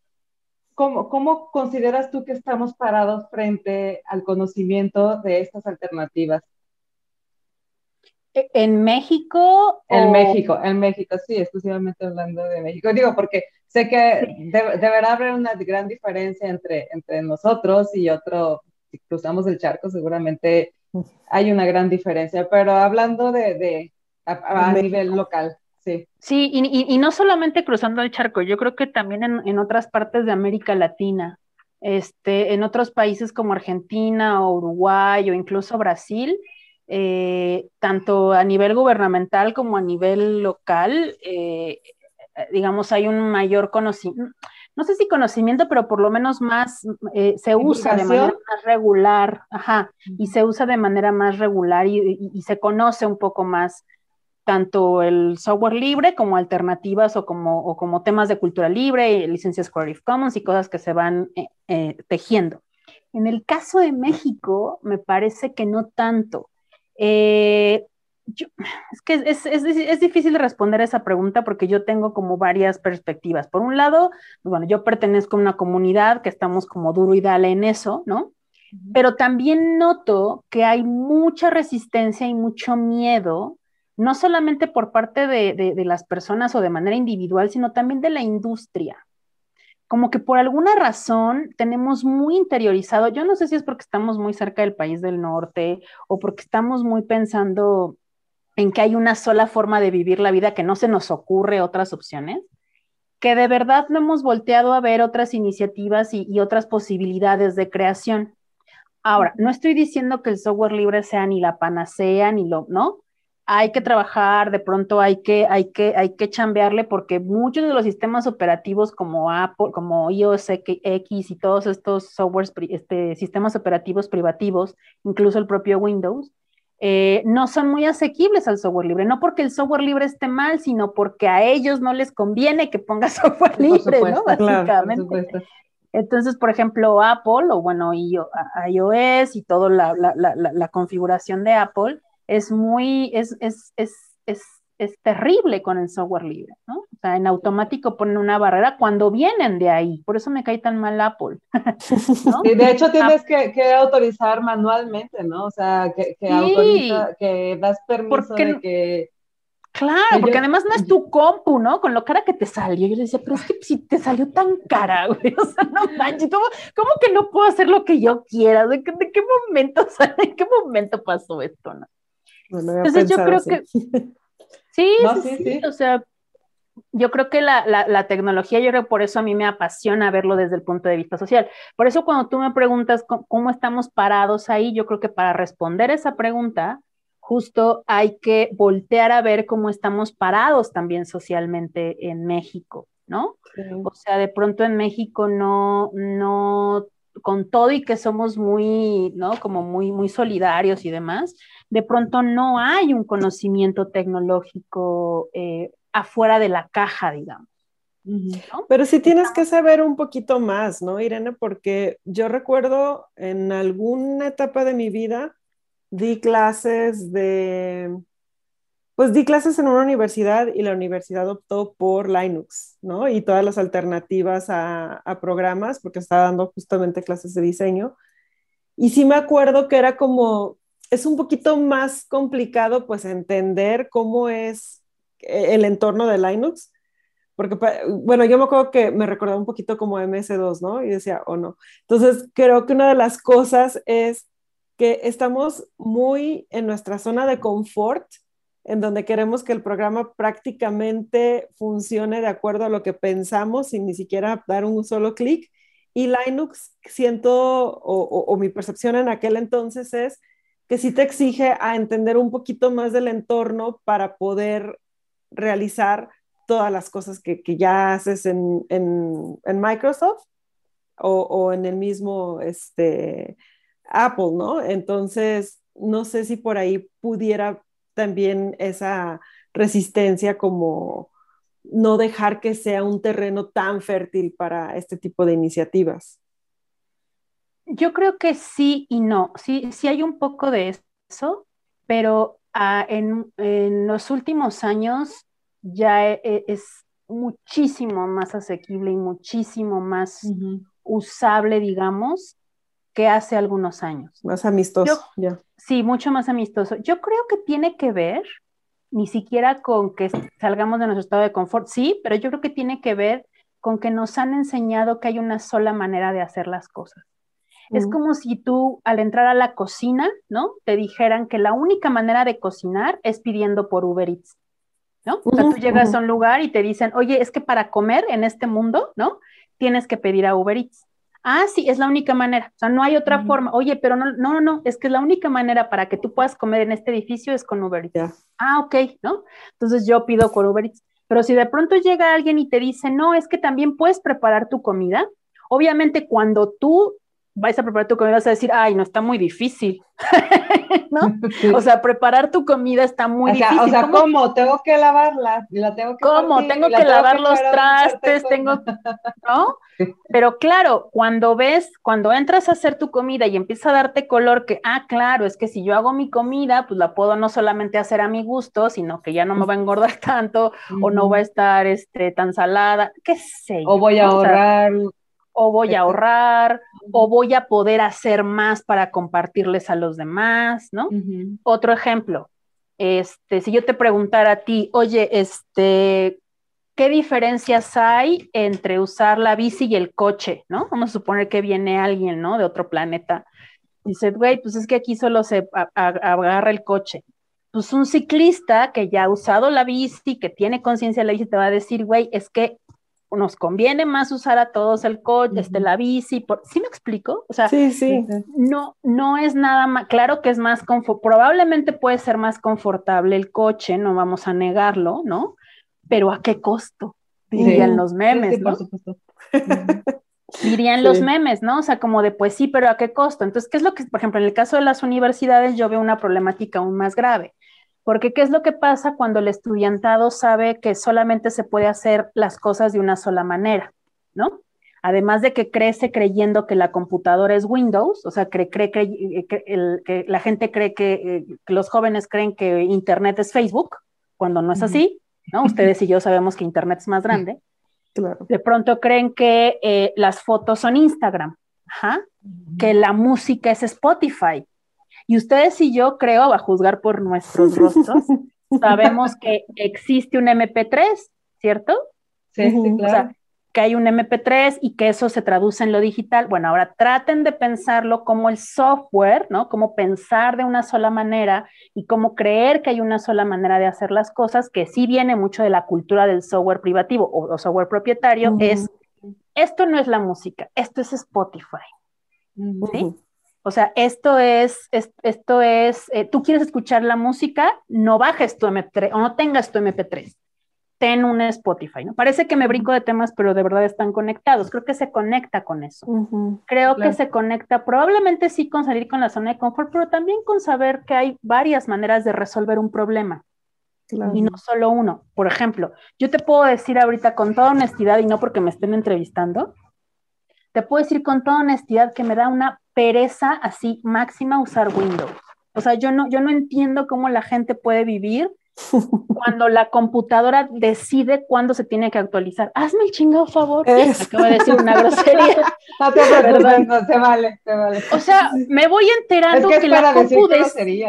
¿Cómo, ¿Cómo, consideras tú que estamos parados frente al conocimiento de estas alternativas? ¿E-, ¿En México? En México, en México, sí, exclusivamente hablando de México. (laughs) Digo, porque sé que deberá haber una gran diferencia entre, entre nosotros y otro, si cruzamos el charco, seguramente hay una gran diferencia, pero hablando de, de a nivel local. Sí, y, no solamente cruzando el charco, yo creo que también en, otras partes de América Latina, este, en otros países como Argentina o Uruguay o incluso Brasil, eh, tanto a nivel gubernamental como a nivel local, eh, digamos, hay un mayor conocimiento, no sé si conocimiento, pero por lo menos más, eh, se usa de manera más regular, ajá, y se usa de manera más regular y se conoce un poco más tanto el software libre como alternativas o como, como temas de cultura libre, licencias Creative Commons y cosas que se van tejiendo. En el caso de México, me parece que no tanto. Eh, es que es, es, es, difícil responder esa pregunta porque yo tengo como varias perspectivas. Por un lado, bueno, yo pertenezco a una comunidad que estamos como duro y dale en eso, ¿no? Pero también noto que hay mucha resistencia y mucho miedo no solamente por parte de, las personas o de manera individual, sino también de la industria. Como que por alguna razón tenemos muy interiorizado, yo no sé si es porque estamos muy cerca del país del norte o porque estamos muy pensando en que hay una sola forma de vivir la vida, que no se nos ocurre otras opciones, que de verdad no hemos volteado a ver otras iniciativas y, otras posibilidades de creación. Ahora, no estoy diciendo que el software libre sea ni la panacea, ni lo, ¿no? Hay que trabajar, de pronto hay que, hay que, hay que chambearle porque muchos de los sistemas operativos como Apple, como iOS X y todos estos softwares, este, sistemas operativos privativos, incluso el propio Windows, eh, no son muy asequibles al software libre, no porque el software libre esté mal, sino porque a ellos no les conviene que ponga (laughs) software libre, ¿no? Básicamente. Entonces, por ejemplo, Apple, o bueno, iOS y toda la, la, configuración de Apple es muy, es, es, es, es es terrible con el software libre, ¿no? O sea, en automático ponen una barrera cuando vienen de ahí, por eso me cae tan mal Apple. ¿no? de hecho tienes que, que, autorizar manualmente, ¿no? O sea, que, que, autoriza, que das permiso de que... Claro, porque además no es tu compu, ¿no? Con lo cara que te salió. Yo le decía, pero es que si te salió tan cara, güey, o sea, no manches, ¿cómo, ¿cómo, que no puedo hacer lo que yo quiera? ¿De, de qué momento, (laughs) o ¿en qué momento pasó esto, no? Entonces yo creo que... (laughs) Sí, sí, sí, o sea, yo creo que la, la, tecnología, yo creo que por eso a mí me apasiona verlo desde el punto de vista social. Por eso cuando tú me preguntas cómo, estamos parados ahí, yo creo que para responder esa pregunta, justo hay que voltear a ver cómo estamos parados también socialmente en México, ¿no? O sea, de pronto en México no, no, con todo y que somos muy, ¿no? Como muy, muy solidarios y demás, de pronto no hay un conocimiento tecnológico eh, afuera de la caja, digamos. Pero sí tienes que saber un poquito más, ¿no, Irene? Porque yo recuerdo en alguna etapa de mi vida di clases de, pues di clases en una universidad y la universidad optó por Linux, ¿no? Y todas las alternativas a, programas, porque estaba dando justamente clases de diseño. Y sí me acuerdo que era como, es un poquito más complicado pues entender cómo es eh, el entorno de Linux, porque bueno, yo me acuerdo que me recordaba un poquito como MS2, ¿no? Y decía, o oh, no. Entonces, creo que una de las cosas es que estamos muy en nuestra zona de confort, en donde queremos que el programa prácticamente funcione de acuerdo a lo que pensamos sin ni siquiera dar un solo clic. Y Linux, siento, o mi percepción en aquel entonces es que sí te exige a entender un poquito más del entorno para poder realizar todas las cosas que, ya haces en, Microsoft o, en el mismo este, Apple, ¿no? Entonces, no sé si por ahí pudiera también esa resistencia como no dejar que sea un terreno tan fértil para este tipo de iniciativas. Yo creo que sí y no. Sí, sí hay un poco de eso, pero ah, en, los últimos años ya e, e, es muchísimo más asequible y muchísimo más usable, digamos, que hace algunos años. Más amistoso, ya. Sí, mucho más amistoso. Yo creo que tiene que ver, ni siquiera con que salgamos de nuestro estado de confort, sí, pero yo creo que tiene que ver con que nos han enseñado que hay una sola manera de hacer las cosas. Es como si tú al entrar a la cocina, ¿no? Te dijeran que la única manera de cocinar es pidiendo por Uber Eats, ¿no? o sea, tú llegas a un lugar y te dicen, oye, es que para comer en este mundo, ¿no? Tienes que pedir a Uber Eats. Ah, sí, es la única manera. O sea, no hay otra forma. Oye, pero no, no, no, es que la única manera para que tú puedas comer en este edificio es con Uber Eats. Ah, ok, ¿no? Entonces yo pido con Uber Eats. Pero si de pronto llega alguien y te dice, no, es que también puedes preparar tu comida, obviamente cuando tú vais a preparar tu comida, vas a decir, ay, no, está muy difícil, (laughs) ¿no? (laughs) O sea, preparar tu comida está muy difícil. O sea, ¿cómo? ¿Tengo que lavarla? ¿La tengo que ¿Cómo? tengo que lavar los trastes, tengo, ¿no? Pero claro, cuando ves, cuando entras a hacer tu comida y empieza a darte color que, ah, claro, es que si yo hago mi comida, pues la puedo no solamente hacer a mi gusto, sino que ya no me va a engordar (laughs) tanto, o no va a estar este, tan salada, qué sé. O voy a ahorrar o voy a ahorrar, o voy a poder hacer más para compartirles a los demás, ¿no? Otro ejemplo, este, si yo te preguntara a ti, oye, este, ¿qué diferencias hay entre usar la bici y el coche, ¿no? Vamos a suponer que viene alguien, ¿no? De otro planeta. Dice, güey, pues es que aquí solo se agarra el coche pues un ciclista que ya ha usado la bici, que tiene conciencia de la bici, te va a decir, güey, es que nos conviene más usar a todos el coche, este, la bici, por... ¿sí me explico? O sea, sí, sí. no, no es nada más, claro que es más, probablemente puede ser más confortable el coche, no vamos a negarlo, ¿no? Pero ¿a qué costo? Dirían los memes, ¿no? (laughs) Dirían los memes, ¿no? O sea, como de, pues sí, pero ¿a qué costo? Entonces, ¿qué es lo que, por ejemplo, en el caso de las universidades yo veo una problemática aún más grave? Porque ¿qué es lo que pasa cuando el estudiantado sabe que solamente se puede hacer las cosas de una sola manera, ¿no? Además de que crece creyendo que la computadora es Windows, o sea, cree, cree, eh, que la gente cree que, eh, que, los jóvenes creen que Internet es Facebook, cuando no es así, ¿no? (laughs) Ustedes y yo sabemos que Internet es más grande. Claro. De pronto creen que eh, las fotos son Instagram, que la música es Spotify, y ustedes y yo, creo, a juzgar por nuestros rostros, sabemos que existe un MP3, ¿cierto? Sí, sí, claro. que hay un MP3 y que eso se traduce en lo digital. Bueno, ahora traten de pensarlo como el software, ¿no? Como pensar de una sola manera y como creer que hay una sola manera de hacer las cosas, que sí viene mucho de la cultura del software privativo o, software propietario, es, esto no es la música, esto es Spotify. ¿Sí? O sea, esto es, esto es, eh, tú quieres escuchar la música, no bajes tu MP3 o no tengas tu MP3, ten un Spotify, ¿no? Parece que me brinco de temas, pero de verdad están conectados. Creo que se conecta con eso. Creo que se conecta probablemente sí con salir con la zona de confort, pero también con saber que hay varias maneras de resolver un problema. Y no solo uno. Por ejemplo, yo te puedo decir ahorita con toda honestidad y no porque me estén entrevistando, te puedo decir con toda honestidad que me da una pereza así máxima usar Windows. O sea, yo no, yo no entiendo cómo la gente puede vivir (laughs) cuando la computadora decide cuándo se tiene que actualizar. Hazme el chingado favor. Acabo de decir una grosería. (laughs) No te preocupes, no, se vale, se vale. O sea, me voy enterando es que, la compu decide.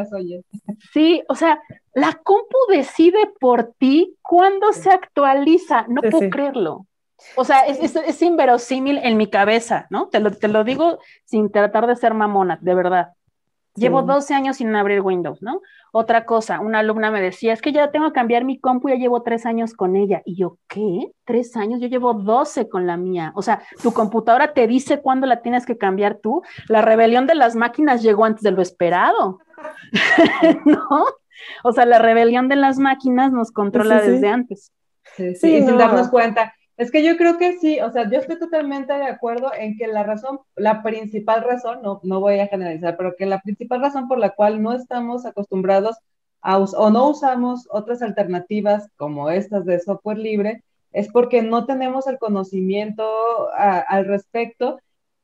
Sí, o sea, la compu decide por ti cuándo se actualiza. No puedo creerlo. O sea, es, inverosímil en mi cabeza, ¿no? Te lo, te lo, digo sin tratar de ser mamona, de verdad. Llevo 12 años sin abrir Windows, ¿no? Otra cosa, una alumna me decía, es que ya tengo que cambiar mi compu, ya llevo tres años con ella. Y yo, ¿qué? ¿Tres años? Yo llevo 12 con la mía. O sea, tu computadora te dice cuándo la tienes que cambiar tú. La rebelión de las máquinas llegó antes de lo esperado, (laughs) ¿no? O sea, la rebelión de las máquinas nos controla desde antes. Sí, sí, sin darnos cuenta. Es que yo creo que sí, o sea, yo estoy totalmente de acuerdo en que la razón, la principal razón, no, no voy a generalizar, pero que la principal razón por la cual no estamos acostumbrados a o no usamos otras alternativas como estas de software libre es porque no tenemos el conocimiento al respecto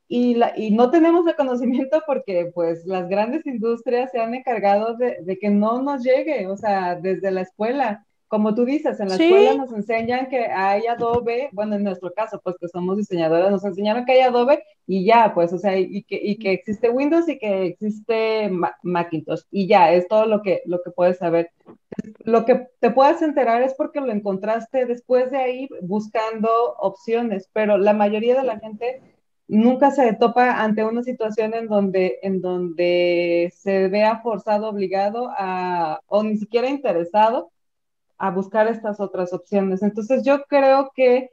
y, la, y, no tenemos el conocimiento porque pues las grandes industrias se han encargado de, de que no nos llegue, o sea, desde la escuela como tú dices, en la escuela nos enseñan que hay Adobe, bueno, en nuestro caso, pues que somos diseñadoras, nos enseñaron que hay Adobe y ya, pues, o sea, y que, y que existe Windows y que existe Macintosh y ya, es todo lo que, lo que puedes saber. Lo que te puedas enterar es porque lo encontraste después de ahí buscando opciones, pero la mayoría de la gente nunca se topa ante una situación en donde, en donde se vea forzado, obligado a, o ni siquiera interesado a buscar estas otras opciones. Entonces yo creo que,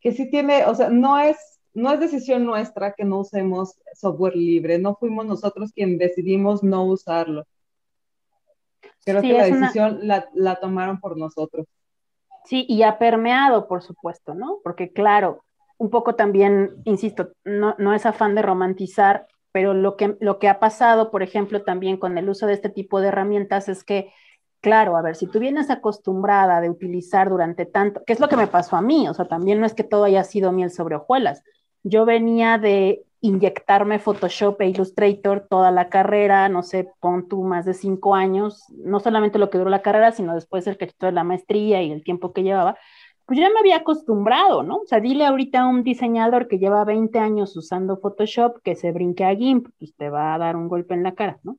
que sí tiene, o sea, no es, no es decisión nuestra que no usemos software libre, no fuimos nosotros quien decidimos no usarlo. Creo que la decisión la, la tomaron por nosotros. Sí, y ha permeado, por supuesto, ¿no? Porque claro, un poco también, insisto, no, no es afán de romantizar, pero lo que, lo que ha pasado, por ejemplo, también con el uso de este tipo de herramientas es que Claro, a ver, si tú vienes acostumbrada de utilizar durante tanto, ¿qué es lo que me pasó a mí? O sea, también no es que todo haya sido miel sobre hojuelas. Yo venía de inyectarme Photoshop e Illustrator toda la carrera, no sé, pon tú más de cinco años, no solamente lo que duró la carrera, sino después el cachito de la maestría y el tiempo que llevaba, pues ya me había acostumbrado, ¿no? O sea, dile ahorita a un diseñador que lleva 20 años usando Photoshop que se brinque a GIMP, pues te va a dar un golpe en la cara, ¿no?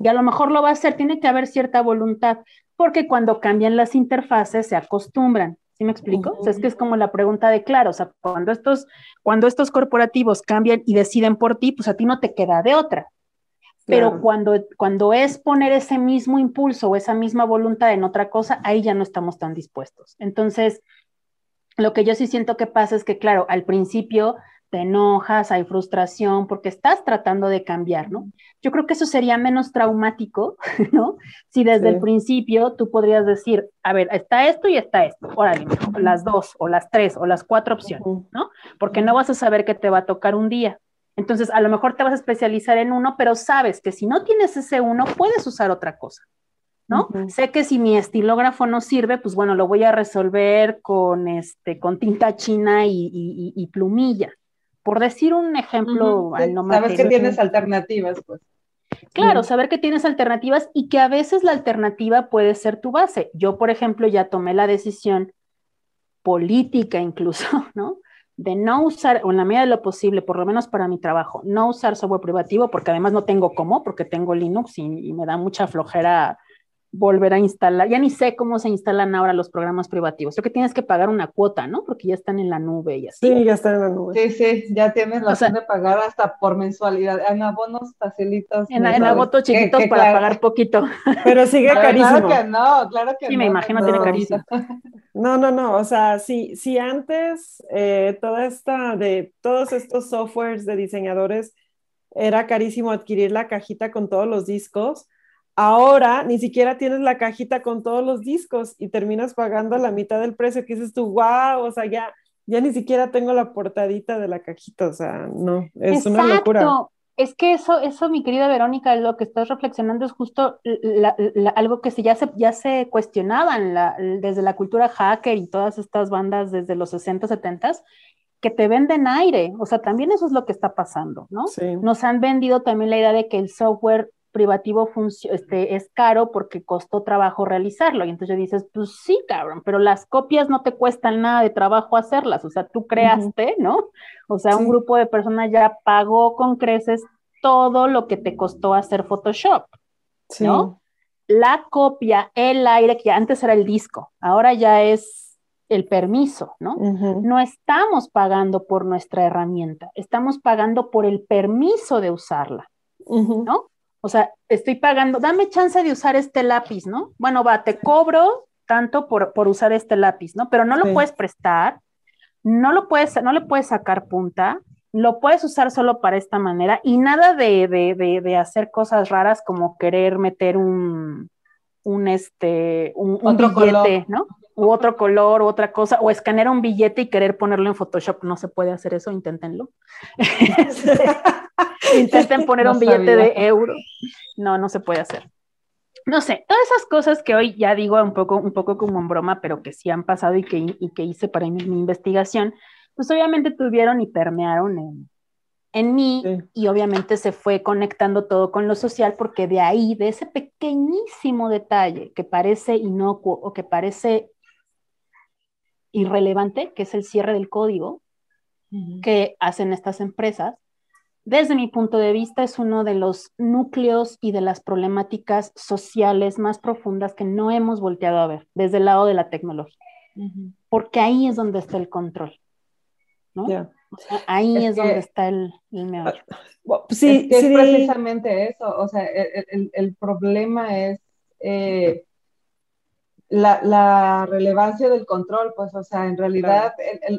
Y a lo mejor lo va a hacer, tiene que haber cierta voluntad, porque cuando cambian las interfaces se acostumbran. ¿Sí me explico? o sea, es que es como la pregunta de claro, o sea, cuando estos, cuando estos corporativos cambian y deciden por ti, pues a ti no te queda de otra. pero cuando, cuando es poner ese mismo impulso o esa misma voluntad en otra cosa, ahí ya no estamos tan dispuestos. Entonces, lo que yo sí siento que pasa es que, claro, al principio te enojas, hay frustración porque estás tratando de cambiar, ¿no? Yo creo que eso sería menos traumático, (laughs) ¿no? Si desde el principio tú podrías decir, a ver, está esto y está esto, órale, las dos o las tres o las cuatro opciones, ¿no? Porque no vas a saber qué te va a tocar un día. Entonces, a lo mejor te vas a especializar en uno, pero sabes que si no tienes ese uno, puedes usar otra cosa. ¿no? Sé que si mi estilógrafo no sirve, pues bueno, lo voy a resolver con, este, con tinta china y, plumilla. Por decir un ejemplo, Sabes que tienes alternativas, pues. Claro, saber que tienes alternativas y que a veces la alternativa puede ser tu base. Yo, por ejemplo, ya tomé la decisión política incluso, (laughs) ¿no? De no usar, o en la medida de lo posible, por lo menos para mi trabajo, no usar software privativo, porque además no tengo cómo, porque tengo Linux y me da mucha flojera volver a instalar. Ya ni sé cómo se instalan ahora los programas privativos. Creo que tienes que pagar una cuota, ¿no? Porque ya están en la nube y así. Sí, ya están en la nube. Sí, sí, ya tienes la opción de pagar hasta por mensualidad. En abonos facilitos. En, en abonos chiquitos para pagar poquito. (laughs) Pero sigue carísimo. Claro que no, claro que sí, me imagino tiene carísimo. (laughs) No, no, no. O sea, si, si antes eh, toda esta de todos estos softwares de diseñadores era carísimo adquirir la cajita con todos los discos Ahora ni siquiera tienes la cajita con todos los discos y terminas pagando la mitad del precio que dices tú, wow, o sea, ya, ya ni siquiera tengo la portadita de la cajita, o sea, no, es una locura. Es que eso, eso, mi querida Verónica, lo que estás reflexionando es justo algo que se, ya, se, ya se cuestionaban desde la cultura hacker y todas estas bandas desde los 60, 70, que te venden aire. O sea, también eso es lo que está pasando, ¿no? Nos han vendido también la idea de que el software privativo este, es caro porque costó trabajo realizarlo. Y entonces dices, pues sí, cabrón, pero las copias no te cuestan nada de trabajo hacerlas. O sea, tú creaste, ¿no? O sea, un grupo de personas ya pagó con creces todo lo que te costó hacer Photoshop, ¿no? La copia, el aire, que antes era el disco, ahora ya es el permiso, ¿no? No estamos pagando por nuestra herramienta, estamos pagando por el permiso de usarla, ¿no? O sea, estoy pagando, dame chance de usar este lápiz, ¿no? Bueno, va, te cobro tanto por, usar este lápiz, ¿no? Pero no lo puedes prestar, no lo puedes, no le puedes sacar punta, lo puedes usar solo para esta manera y nada de, de, de, hacer cosas raras como querer meter un, un este, un, billete, ¿no? U otro color, u otra cosa, o escanear un billete y querer ponerlo en Photoshop. No se puede hacer eso, inténtenlo. (laughs) Intenten (laughs) poner un billete de euro. No, no se puede hacer. No sé, todas esas cosas que hoy ya digo un poco, un poco como en broma, pero que sí han pasado y que, que hice para mi, investigación, pues obviamente tuvieron y permearon en, en mí y obviamente se fue conectando todo con lo social porque de ahí, de ese pequeñísimo detalle que parece inocuo o que parece irrelevante, que es el cierre del código que hacen estas empresas, desde mi punto de vista, es uno de los núcleos y de las problemáticas sociales más profundas que no hemos volteado a ver desde el lado de la tecnología. Porque ahí es donde está el control. ¿no? ahí es, donde está el, el meollo. Ah, sí, es, precisamente eso. O sea, el, problema es eh, la, relevancia del control, pues, o sea, en realidad,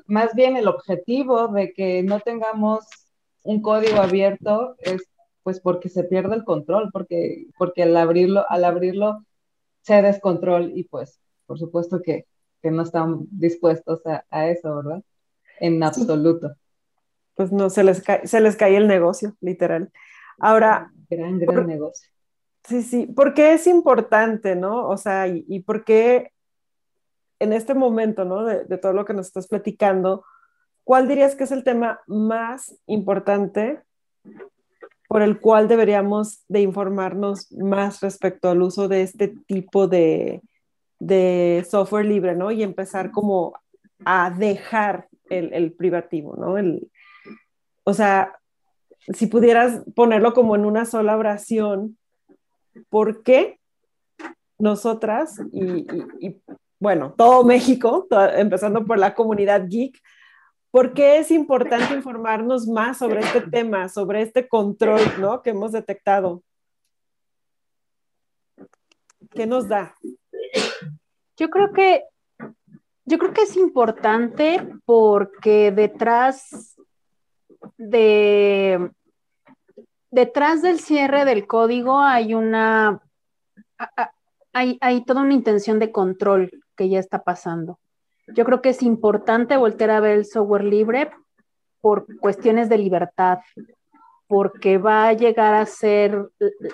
más bien el objetivo de que no tengamos un código abierto es pues porque se pierde el control, porque, porque al abrirlo, al abrirlo se descontrol y pues por supuesto que, no están dispuestos a, eso, ¿verdad? En absoluto. Pues no, se les, cae, se les cae el negocio, literal. Ahora... Gran, gran negocio. Sí, sí, ¿por qué es importante, no? O sea, y, por qué en este momento, ¿no? De, de todo lo que nos estás platicando, ¿cuál dirías que es el tema más importante por el cual deberíamos de informarnos más respecto al uso de este tipo de, software libre, ¿no? Y empezar como a dejar el, privativo, ¿no? o sea, si pudieras ponerlo como en una sola oración, ¿por qué nosotras y, bueno, todo México, empezando por la comunidad geek, ¿Por qué es importante informarnos más sobre este (laughs) tema, sobre este control ¿no? que hemos detectado? ¿Qué nos da? Yo creo que yo creo que es importante porque detrás de detrás del cierre del código hay una hay, hay toda una intención de control que ya está pasando. Yo creo que es importante volver a ver el software libre por cuestiones de libertad, porque va a llegar a ser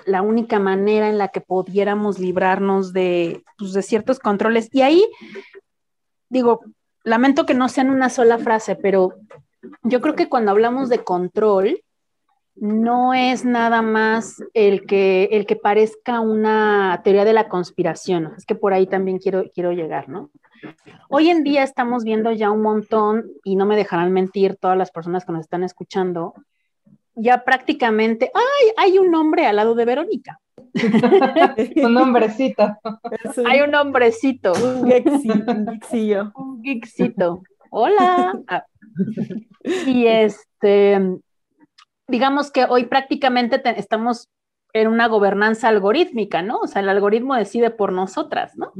la única manera en la que pudiéramos librarnos de, pues, de ciertos controles. Y ahí, digo, lamento que no sea en una sola frase, pero yo creo que cuando hablamos de control, no es nada más el que, el que parezca una teoría de la conspiración. Es que por ahí también quiero, quiero llegar, ¿no? Hoy en día estamos viendo ya un montón, y no me dejarán mentir todas las personas que nos están escuchando, ya prácticamente, ¡ay! Hay un nombre al lado de Verónica. (laughs) un hombrecito. Hay un hombrecito. Un geekcillo. Un geekcito. Hola. Ah. Y este, digamos que hoy prácticamente estamos en una gobernanza algorítmica, ¿no? O sea, el algoritmo decide por nosotras, ¿no?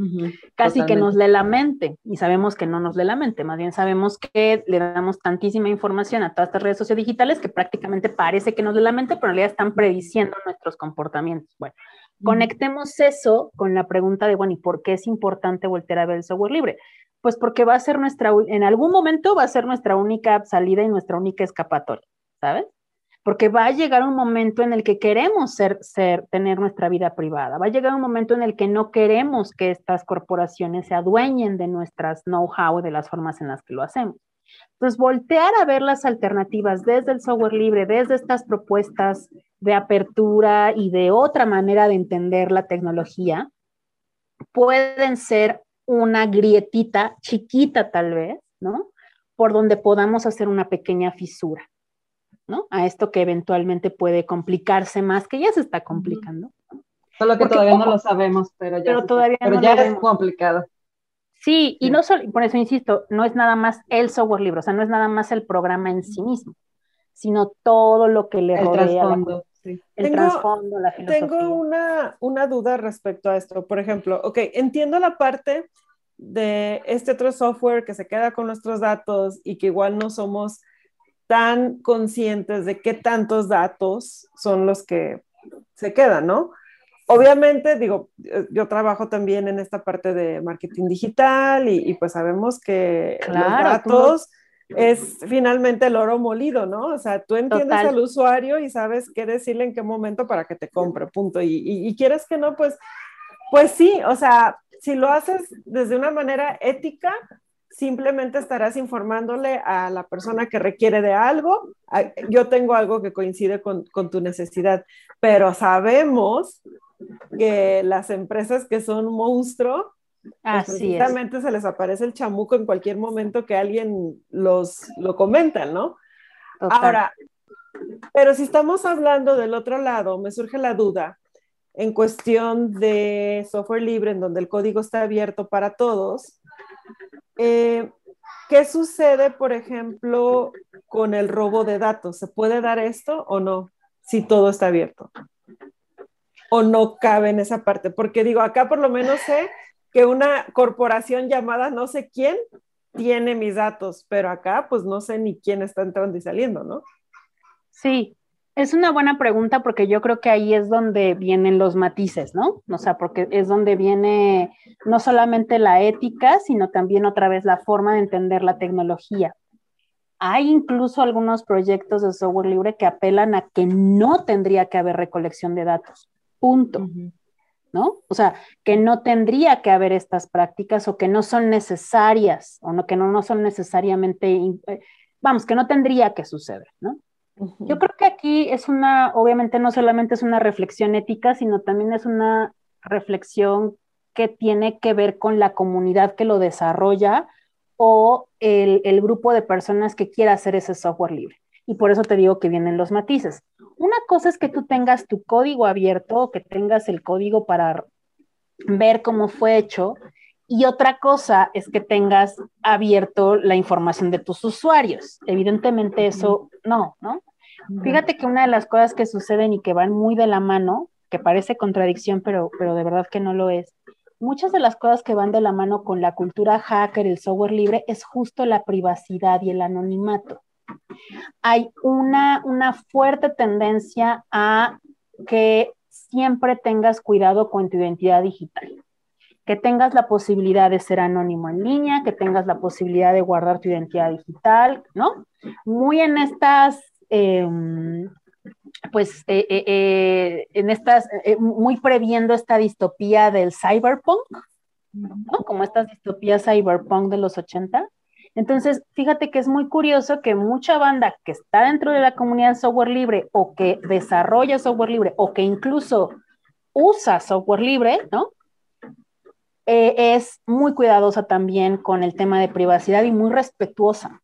Casi que nos lee la mente y sabemos que no nos lee la mente, más bien sabemos que le damos tantísima información a todas estas redes sociodigitales que prácticamente parece que nos lee la mente, pero en realidad están prediciendo nuestros comportamientos. Bueno, conectemos eso con la pregunta de, bueno, ¿y por qué es importante volver a ver el software libre? Pues porque va a ser nuestra, en algún momento va a ser nuestra única salida y nuestra única escapatoria, ¿sabes? Porque va a llegar un momento en el que queremos ser, ser, tener nuestra vida privada, va a llegar un momento en el que no queremos que estas corporaciones se adueñen de nuestras know-how, de las formas en las que lo hacemos. Entonces, voltear a ver las alternativas desde el software libre, desde estas propuestas de apertura y de otra manera de entender la tecnología, pueden ser una grietita chiquita tal vez, ¿no? Por donde podamos hacer una pequeña fisura. A esto que eventualmente puede complicarse más, que ya se está complicando. Solo que todavía no lo sabemos, pero ya, todavía es complicado. Sí, y no solo, por eso insisto, no es nada más el software libre, o sea, no es nada más el programa en sí mismo, sino todo lo que le rodea. Trasfondo, El trasfondo, la filosofía. Tengo una, una duda respecto a esto. Por ejemplo, ok, entiendo la parte de este otro software que se queda con nuestros datos y que igual no somos tan conscientes de qué tantos datos son los que se quedan, ¿no? Obviamente, digo, eh, yo trabajo también en esta parte de marketing digital y, pues sabemos que los datos es finalmente el oro molido, ¿no? O sea, tú entiendes al usuario y sabes qué decirle en qué momento para que te compre, punto. Y, y quieres que no, pues, pues sí, o sea, si lo haces desde una manera ética, simplemente estarás informándole a la persona que requiere de algo. Yo tengo algo que coincide con, tu necesidad, pero sabemos que las empresas que son monstruo, pues precisamente se les aparece el chamuco en cualquier momento que alguien los lo comenta, ¿no? Ahora, pero si estamos hablando del otro lado, me surge la duda en cuestión de software libre, en donde el código está abierto para todos, eh, ¿Qué sucede, por ejemplo, con el robo de datos? ¿Se puede dar esto o no? Si todo está abierto. ¿O no cabe en esa parte? Porque digo, acá por lo menos sé que una corporación llamada no sé quién tiene mis datos, pero acá pues no sé ni quién está entrando y saliendo, ¿no? Sí, es una buena pregunta porque yo creo que ahí es donde vienen los matices, ¿no? O sea, porque es donde viene no solamente la ética, sino también otra vez la forma de entender la tecnología. Hay incluso algunos proyectos de software libre que apelan a que no tendría que haber recolección de datos, punto. ¿No? O sea, que no tendría que haber estas prácticas o que no son necesarias o no, que no, no son necesariamente, eh, vamos, que no tendría que suceder, ¿no? Yo creo que aquí es una, obviamente no solamente es una reflexión ética, sino también es una reflexión que tiene que ver con la comunidad que lo desarrolla o el, el grupo de personas que quiera hacer ese software libre. Y por eso te digo que vienen los matices. Una cosa es que tú tengas tu código abierto, que tengas el código para ver cómo fue hecho, y otra cosa es que tengas abierto la información de tus usuarios. Evidentemente eso no, ¿no? Fíjate que una de las cosas que suceden y que van muy de la mano que parece contradicción, pero, pero de verdad que no lo es. Muchas de las cosas que van de la mano con la cultura hacker, el software libre, es justo la privacidad y el anonimato. Hay una, una fuerte tendencia a que siempre tengas cuidado con tu identidad digital que tengas la posibilidad de ser anónimo en línea, que tengas la posibilidad de guardar tu identidad digital, ¿no? Muy en estas, em, pues, eh, eh, eh, en estas, muy previendo esta distopía del cyberpunk, ¿no? Como estas distopías cyberpunk de los 80. Entonces, fíjate que es muy curioso que mucha banda que está dentro de la comunidad de software libre o que desarrolla software libre o que incluso usa software libre, ¿no? Es muy cuidadosa también con el tema de privacidad y muy respetuosa.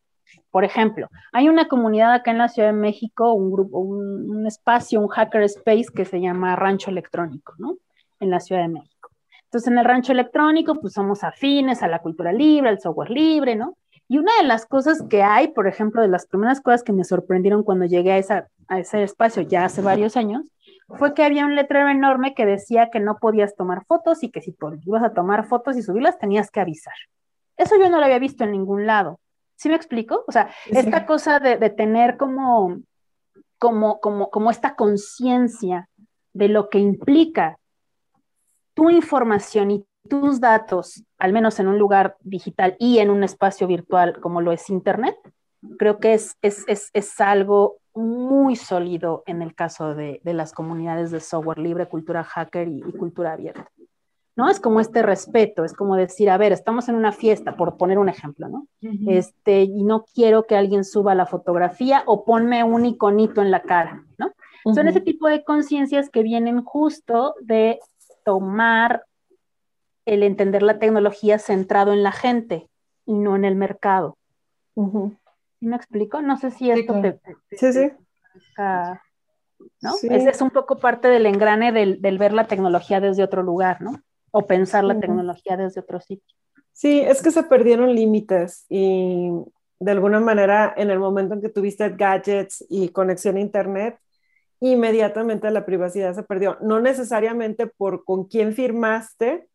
Por ejemplo, hay una comunidad acá en la Ciudad de México, un grupo, un, espacio, un hacker space que se llama Rancho Electrónico, ¿no? En la Ciudad de México. Entonces, en el Rancho Electrónico, pues somos afines a la cultura libre, al software libre, ¿no? Y una de las cosas que hay, por ejemplo, de las primeras cosas que me sorprendieron cuando llegué a, a ese espacio ya hace varios años, fue que había un letrero enorme que decía que no podías tomar fotos y que si ibas a tomar fotos y subirlas tenías que avisar. Eso yo no lo había visto en ningún lado. ¿Sí me explico? O sea, esta cosa de, tener como, como, como, como esta conciencia de lo que implica tu información y tus datos, al menos en un lugar digital y en un espacio virtual como lo es Internet, creo que es, es, es, es algo muy sólido en el caso de, las comunidades de software libre, cultura hacker y, cultura abierta. ¿No? Es como este respeto, es como decir, a ver, estamos en una fiesta, por poner un ejemplo, ¿no? este, y no quiero que alguien suba la fotografía o ponme un iconito en la cara, ¿no? Son ese tipo de conciencias que vienen justo de tomar el entender la tecnología centrado en la gente y no en el mercado. ¿Sí me explico? No sé si esto te, Sí, sí. ¿no? Es, un poco parte del engrane del, ver la tecnología desde otro lugar, ¿no? O pensar la tecnología desde otro sitio. Sí, es que se perdieron límites y de alguna manera en el momento en que tuviste gadgets y conexión a internet, inmediatamente la privacidad se perdió. No necesariamente por con quién firmaste,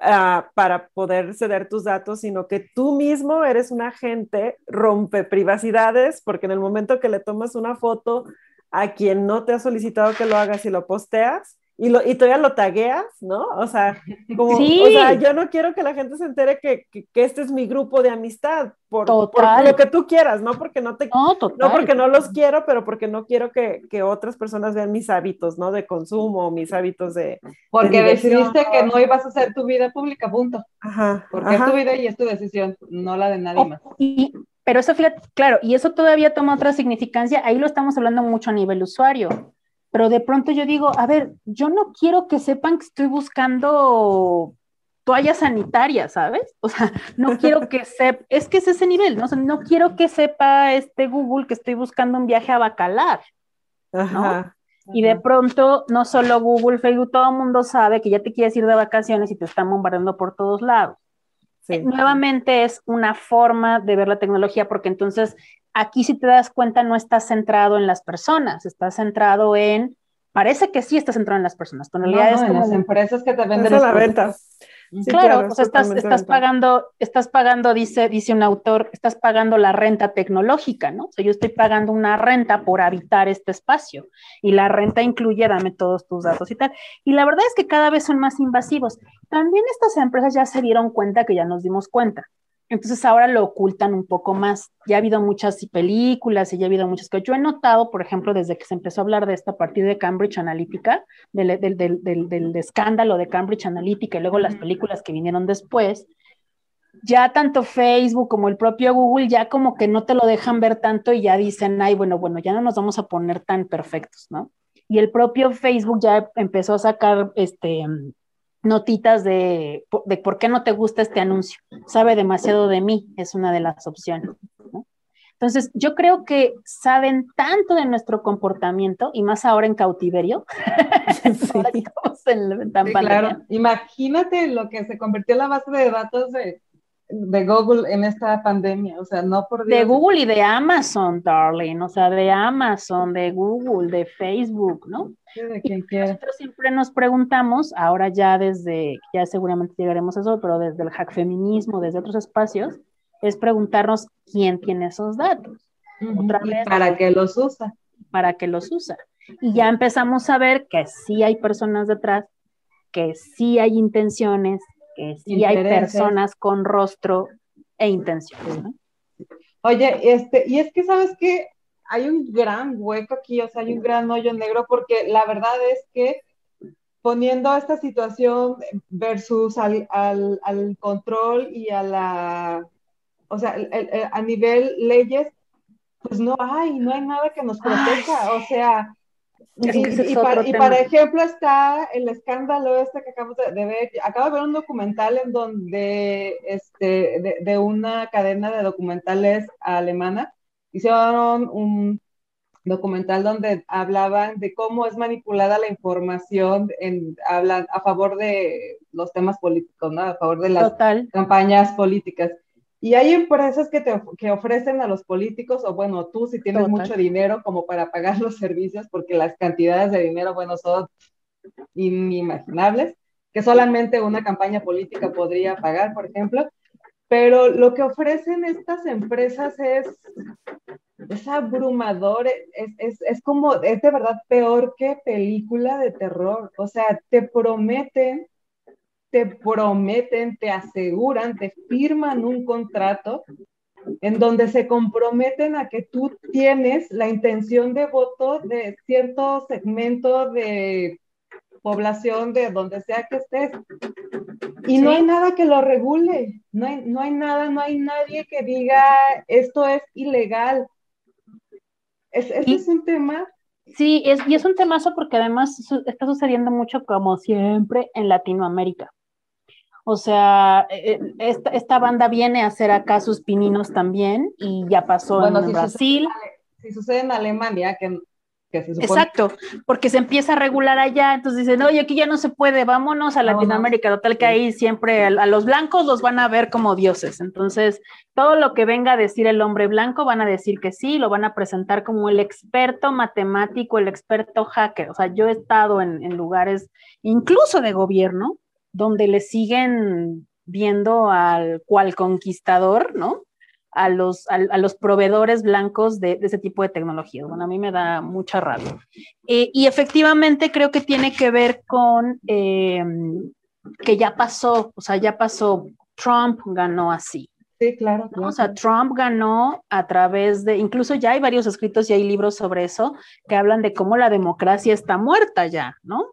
Ah, para poder ceder tus datos, sino que tú mismo eres un agente, rompe privacidades, porque en el momento que le tomas una foto a quien no te ha solicitado que lo hagas y lo posteas, y, lo, y todavía lo tagueas, ¿no? O sea, como, o sea, yo no quiero que la gente se entere que, que, este es mi grupo de amistad, por, por, lo que tú quieras, no porque no te, no, no, porque no los quiero, pero porque no quiero que, que, otras personas vean mis hábitos, ¿no? De consumo, mis hábitos de... Porque decidiste que no ibas a hacer tu vida pública, punto. Ajá. Porque es tu vida y es tu decisión, no la de nadie más. Y, pero eso, claro, y eso todavía toma otra significancia, ahí lo estamos hablando mucho a nivel usuario pero de pronto yo digo, a ver, yo no quiero que sepan que estoy buscando toallas sanitarias, ¿sabes? O sea, no (laughs) quiero que sepa, es que es ese nivel, ¿no? no quiero que sepa este Google que estoy buscando un viaje a Bacalar, ¿no? Y de pronto, no solo Google, Facebook, todo el mundo sabe que ya te quieres ir de vacaciones y te están bombardeando por todos lados. Nuevamente es una forma de ver la tecnología porque entonces Aquí si te das cuenta no estás centrado en las personas, estás centrado en, parece que sí estás centrado en las personas, pero en realidad es como... las empresas que te venden la venta. claro, o sea, estás, estás pagando, estás pagando, dice, dice un autor, estás pagando la renta tecnológica, ¿no? O sea, yo estoy pagando una renta por habitar este espacio y la renta incluye dame todos tus datos y tal. Y la verdad es que cada vez son más invasivos. También estas empresas ya se dieron cuenta que ya nos dimos cuenta entonces ahora lo ocultan un poco más. Ya ha habido muchas películas y ya ha habido muchas cosas. Yo he notado, por ejemplo, desde que se empezó a hablar de esto a partir de Cambridge Analytica, del, del, escándalo de Cambridge Analytica y luego las películas que vinieron después, ya tanto Facebook como el propio Google ya como que no te lo dejan ver tanto y ya dicen, ay, bueno, bueno, ya no nos vamos a poner tan perfectos, ¿no? Y el propio Facebook ya empezó a sacar este notitas de, de, por qué no te gusta este anuncio. Sabe demasiado de mí, es una de las opciones. Entonces, yo creo que saben tanto de nuestro comportamiento y más ahora en cautiverio. (laughs) claro. Imagínate lo que se convirtió en la base de datos de, de Google en esta pandemia, o sea, no por De Google y de Amazon, darling, o sea, de Amazon, de Google, de Facebook, ¿no? De quien quiera. Nosotros siempre nos preguntamos, ahora ya desde, ya seguramente llegaremos a eso, pero desde el hack feminismo, desde otros espacios, es preguntarnos quién tiene esos datos. Otra vez, ¿Para qué los usa? Para qué los usa. Y ya empezamos a ver que sí hay personas detrás, que sí hay intenciones, que sí hay personas con rostro e intenciones. Oye, este, y es que sabes que hay un gran hueco aquí, o sea, hay un gran hoyo negro, porque la verdad es que poniendo esta situación versus al, al control y a la, o sea, a nivel leyes, pues no hay, no hay nada que nos proteja, o sea, y, para, ejemplo está el escándalo este que acabo de, ver, acabo de ver un documental en donde, este, de, una cadena de documentales alemana, hicieron un documental donde hablaban de cómo es manipulada la información en, hablan, a favor de los temas políticos, ¿no? A favor de las campañas políticas. Y hay empresas que, te, que ofrecen a los políticos, o bueno, tú si tienes mucho dinero como para pagar los servicios, porque las cantidades de dinero, bueno, son inimaginables, que solamente una campaña política podría pagar, por ejemplo. Pero lo que ofrecen estas empresas es, es abrumador, es, es, es como, es de verdad peor que película de terror. O sea, te prometen te prometen, te aseguran, te firman un contrato en donde se comprometen a que tú tienes la intención de voto de cierto segmento de población de donde sea que estés. Y no hay nada que lo regule, no hay, no hay nada, no hay nadie que diga esto es ilegal. Es, este es un tema Sí, es, y es un temazo porque además está sucediendo mucho como siempre en Latinoamérica. O sea, eh, eh, esta, banda viene a hacer acá sus pininos también y ya pasó en Brasil. si sucede en Alemania, que, se supone... Exacto, porque se empieza a regular allá, entonces dicen, oye, aquí ya no se puede, vámonos a Latinoamérica, total que ahí siempre a, los blancos los van a ver como dioses. Entonces, todo lo que venga a decir el hombre blanco van a decir que sí, lo van a presentar como el experto matemático, el experto hacker. O sea, yo he estado en, en lugares incluso de gobierno donde le siguen viendo al cual conquistador, ¿no? A los, a, los proveedores blancos de, ese tipo de tecnologías. Bueno, a mí me da mucha rabia. Eh, y efectivamente creo que tiene que ver con eh, que ya pasó, o sea, ya pasó, Trump ganó así. Sí, claro, O sea, Trump ganó a través de, incluso ya hay varios escritos y hay libros sobre eso que hablan de cómo la democracia está muerta ya, ¿no?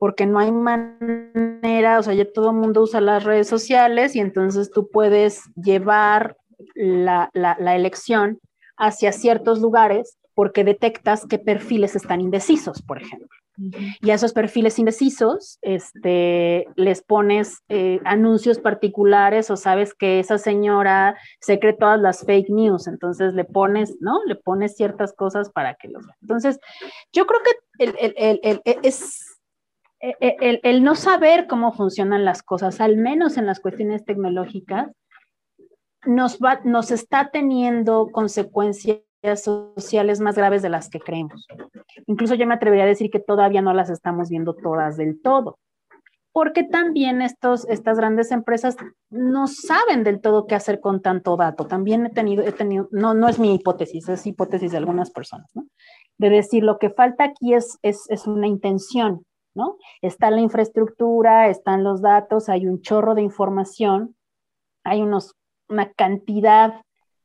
porque no hay manera, o sea, ya todo el mundo usa las redes sociales y entonces tú puedes llevar la, elección hacia ciertos lugares porque detectas qué perfiles están indecisos, por ejemplo. Y a esos perfiles indecisos este, les pones eh, anuncios particulares o sabes que esa señora se cree todas las fake news, entonces le pones, ¿no? Le pones ciertas cosas para que los Entonces, yo creo que el, es, eh, eh, el, no saber cómo funcionan las cosas, al menos en las cuestiones tecnológicas, nos, va, nos está teniendo consecuencias sociales más graves de las que creemos. Incluso yo me atrevería a decir que todavía no las estamos viendo todas del todo, porque también estos, estas grandes empresas no saben del todo qué hacer con tanto dato. También he tenido, he tenido no, no es mi hipótesis, es hipótesis de algunas personas, ¿no? de decir lo que falta aquí es, es, es una intención, ¿no? Está la infraestructura, están los datos, hay un chorro de información, hay unos, una cantidad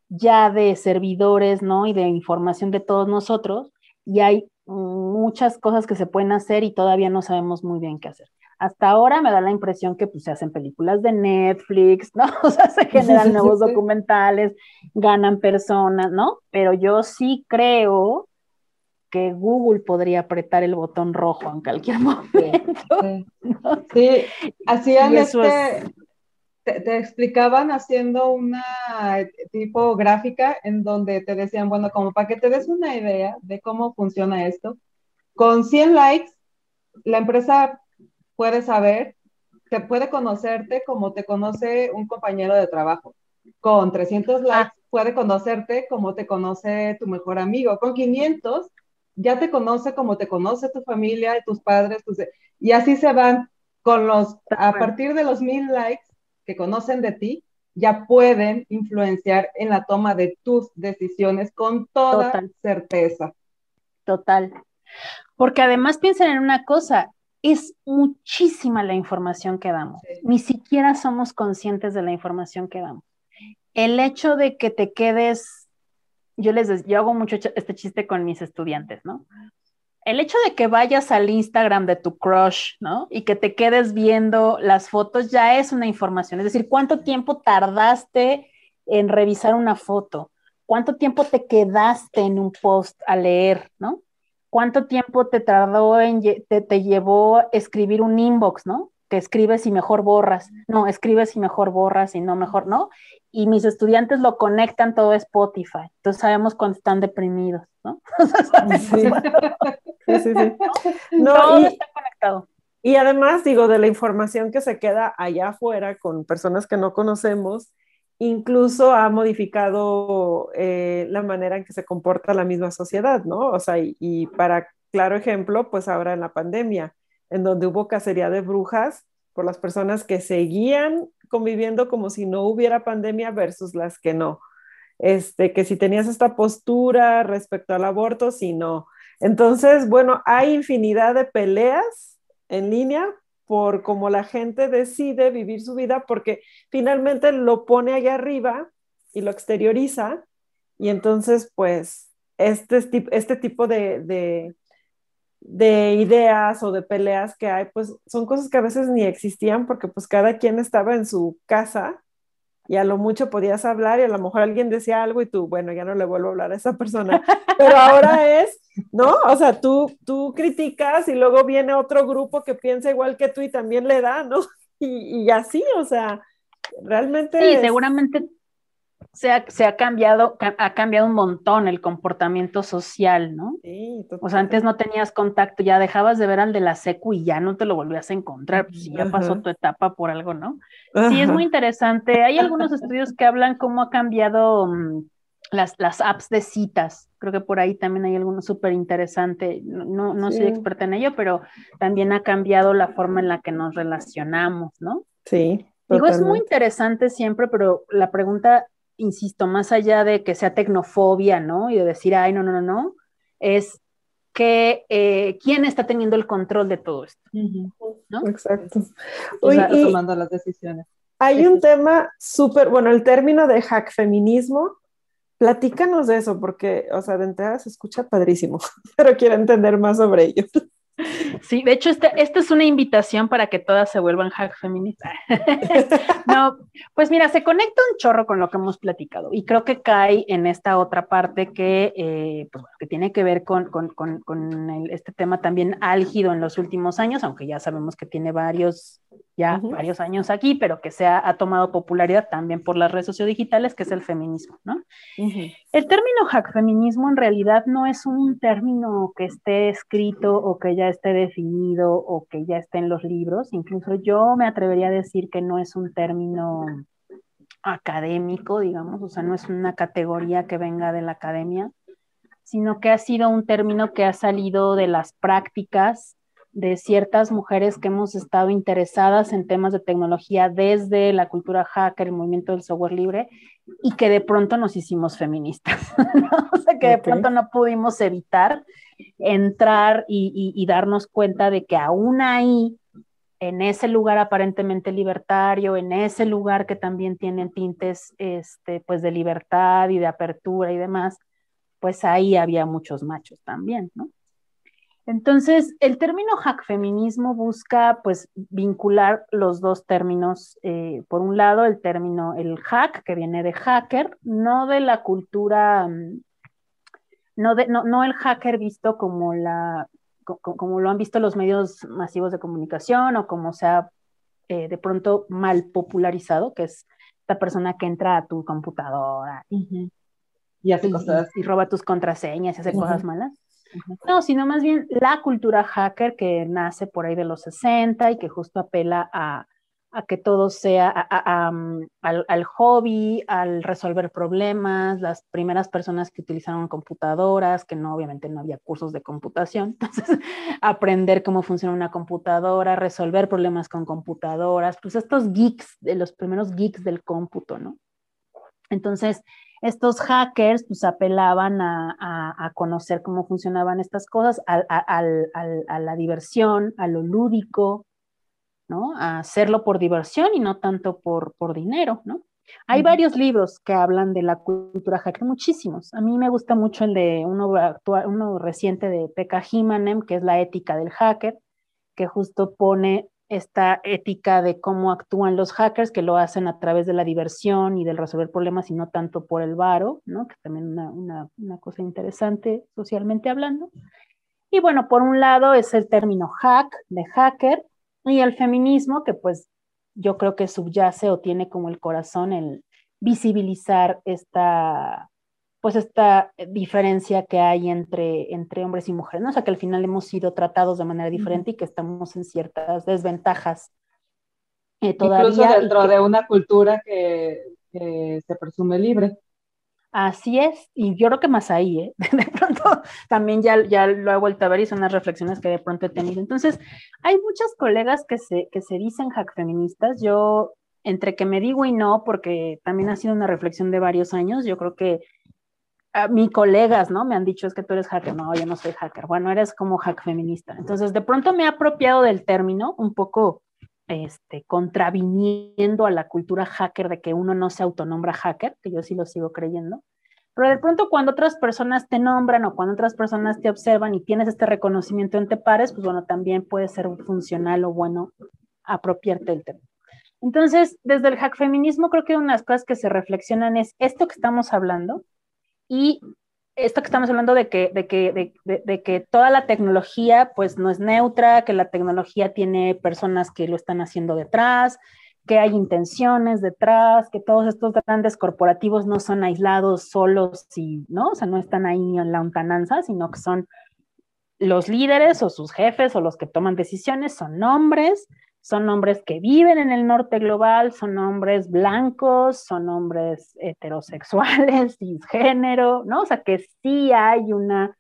ya de servidores, ¿no? Y de información de todos nosotros, y hay muchas cosas que se pueden hacer y todavía no sabemos muy bien qué hacer. Hasta ahora me da la impresión que pues, se hacen películas de Netflix, (laughs) ¿no? O sea, se generan nuevos documentales, ganan personas, ¿no? Pero yo sí creo que Google podría apretar el botón rojo en cualquier (laughs) momento. Sí, hacían este, te, explicaban haciendo una tipo gráfica en donde te decían, bueno, como para que te des una idea de cómo funciona esto, con 100 likes, la empresa puede saber, te puede conocerte como te conoce un compañero de trabajo. Con 300 likes puede conocerte como te conoce tu mejor amigo. Con 500 ya te conoce como te conoce tu familia, tus padres, y así se van con los, a partir de los mil likes que conocen de ti, ya pueden influenciar en la toma de tus decisiones con toda certeza. Total. Porque además piensen en una cosa, es muchísima la información que damos. Ni siquiera somos conscientes de la información que damos. El hecho de que te quedes, yo les yo hago mucho este chiste con mis estudiantes, ¿no? El hecho de que vayas al Instagram de tu crush, ¿no? Y que te quedes viendo las fotos ya es una información. Es decir, ¿cuánto tiempo tardaste en revisar una foto? ¿Cuánto tiempo te quedaste en un post a leer, ¿no? ¿Cuánto tiempo te tardó en, te, te llevó escribir un inbox, ¿no? Que escribes y mejor borras. No, escribes y mejor borras y no mejor, ¿no? Y mis estudiantes lo conectan todo a Spotify. Entonces sabemos cuando están deprimidos, ¿no? (laughs) sí. sí, sí, No, todo está conectado. Y además, digo, de la información que se queda allá afuera con personas que no conocemos, incluso ha modificado eh, la manera en que se comporta la misma sociedad, ¿no? O sea, y, para claro ejemplo, pues ahora en la pandemia, en donde hubo cacería de brujas por las personas que seguían conviviendo como si no hubiera pandemia versus las que no. Este, que si tenías esta postura respecto al aborto, si no. Entonces, bueno, hay infinidad de peleas en línea por cómo la gente decide vivir su vida, porque finalmente lo pone allá arriba y lo exterioriza, y entonces, pues, este, este tipo de, de, de, ideas o de peleas que hay, pues, son cosas que a veces ni existían, porque pues cada quien estaba en su casa y a lo mucho podías hablar y a lo mejor alguien decía algo y tú, bueno, ya no le vuelvo a hablar a esa persona. Pero ahora es, ¿no? O sea, tú, tú criticas y luego viene otro grupo que piensa igual que tú y también le da, ¿no? (laughs) Y, y así, o sea, realmente... Sí, seguramente se ha, se ha, cambiado, ha cambiado un montón el comportamiento social, ¿no? Sí, o sea, antes no tenías contacto, ya dejabas de ver al de la secu y ya no te lo volvías a encontrar, pues ya pasó tu etapa por algo, ¿no? Sí, es muy interesante. Hay algunos estudios que hablan cómo ha cambiado mm, las, las apps de citas. Creo que por ahí también hay alguno súper interesante. No, no soy experta en ello, pero también ha cambiado la forma en la que nos relacionamos, ¿no? Sí. Digo, es muy interesante siempre, pero la pregunta insisto, más allá de que sea tecnofobia, ¿no? Y de decir, ay, no, no, no, no, es que eh, quién está teniendo el control de todo esto, ¿no? Exacto. y, tomando las decisiones. Hay un tema súper, bueno, el término de hack feminismo, platícanos de eso, porque, o sea, de entrada se escucha padrísimo, (laughs) pero quiero entender más sobre ello. Sí, de hecho, esta, es una invitación para que todas se vuelvan hack feministas. (laughs) no, pues mira, se conecta un chorro con lo que hemos platicado y creo que cae en esta otra parte que, eh, pues, que tiene que ver con, con, con, este tema también álgido en los últimos años, aunque ya sabemos que tiene varios, ya varios años aquí, pero que se ha, tomado popularidad también por las redes sociodigitales, que es el feminismo, ¿no? El término hack feminismo en realidad no es un término que esté escrito o que ya esté definido o que ya esté en los libros, incluso yo me atrevería a decir que no es un término académico, digamos, o sea, no es una categoría que venga de la academia, sino que ha sido un término que ha salido de las prácticas de ciertas mujeres que hemos estado interesadas en temas de tecnología desde la cultura hacker, el movimiento del software libre, y que de pronto nos hicimos feministas, (laughs) o sea, que de pronto no pudimos evitar entrar y, darnos cuenta de que aún ahí, en ese lugar aparentemente libertario, en ese lugar que también tiene tintes este, pues de libertad y de apertura y demás, pues ahí había muchos machos también, ¿no? Entonces, el término hack feminismo busca pues vincular los dos términos. Eh, por un lado, el término, el hack, que viene de hacker, no de la cultura, mm, no, de, no, el hacker visto como, la, como, lo han visto los medios masivos de comunicación o como se ha eh, de pronto mal popularizado, que es la persona que entra a tu computadora y, hace cosas. Y, roba tus contraseñas y hace cosas malas no, sino más bien la cultura hacker que nace por ahí de los 60 y que justo apela a, a que todo sea al, hobby, al resolver problemas, las primeras personas que utilizaron computadoras, que no, obviamente no había cursos de computación, (laughs) entonces aprender cómo funciona una computadora, resolver problemas con computadoras, pues estos geeks, de los primeros geeks del cómputo, ¿no? Entonces, estos hackers pues apelaban a, conocer cómo funcionaban estas cosas, a la diversión, a lo lúdico, ¿no? A hacerlo por diversión y no tanto por, por dinero, ¿no? Hay varios libros que hablan de la cultura hacker, muchísimos. A mí me gusta mucho el de uno, uno reciente de Pekka Himanem, que es la ética del hacker, que justo pone esta ética de cómo actúan los hackers, que lo hacen a través de la diversión y del resolver problemas y no tanto por el varo, ¿no? Que también una, una, una cosa interesante socialmente hablando. Y bueno, por un lado es el término hack, de hacker, y el feminismo, que pues yo creo que subyace o tiene como el corazón el visibilizar esta, pues esta diferencia que hay entre, entre hombres y mujeres, ¿no? O sea, que al final hemos sido tratados de manera diferente y que estamos en ciertas desventajas eh, todavía. Incluso dentro de una cultura que, que se presume libre. Así es, y yo creo que más ahí, ¿eh? (laughs) de pronto también ya, ya lo he vuelto a ver y son las reflexiones que de pronto he tenido. Entonces, hay muchas colegas que se, que se dicen hack feministas, yo entre que me digo y no, porque también ha sido una reflexión de varios años, yo creo que a mis colegas, ¿no? Me han dicho, es que tú eres hacker, no, yo no soy hacker, bueno, eres como hack feminista. Entonces, de pronto me he apropiado del término, un poco este, contraviniendo a la cultura hacker de que uno no se autonombra hacker, que yo sí lo sigo creyendo. Pero de pronto cuando otras personas te nombran o cuando otras personas te observan y tienes este reconocimiento entre pares, pues bueno, también puede ser funcional o bueno apropiarte del tema. Entonces, desde el hack feminismo creo que una de las cosas que se reflexionan es esto que estamos hablando y esto que estamos hablando de que, de que, de, que toda la tecnología pues no es neutra, que la tecnología tiene personas que lo están haciendo detrás, que hay intenciones detrás, que todos estos grandes corporativos no son aislados solos y, ¿no? O sea, no están ahí en la ontananza, sino que son los líderes o sus jefes o los que toman decisiones, son hombres, son hombres que viven en el norte global, son hombres blancos, son hombres heterosexuales, (laughs) cisgénero, ¿no? O sea que sí hay una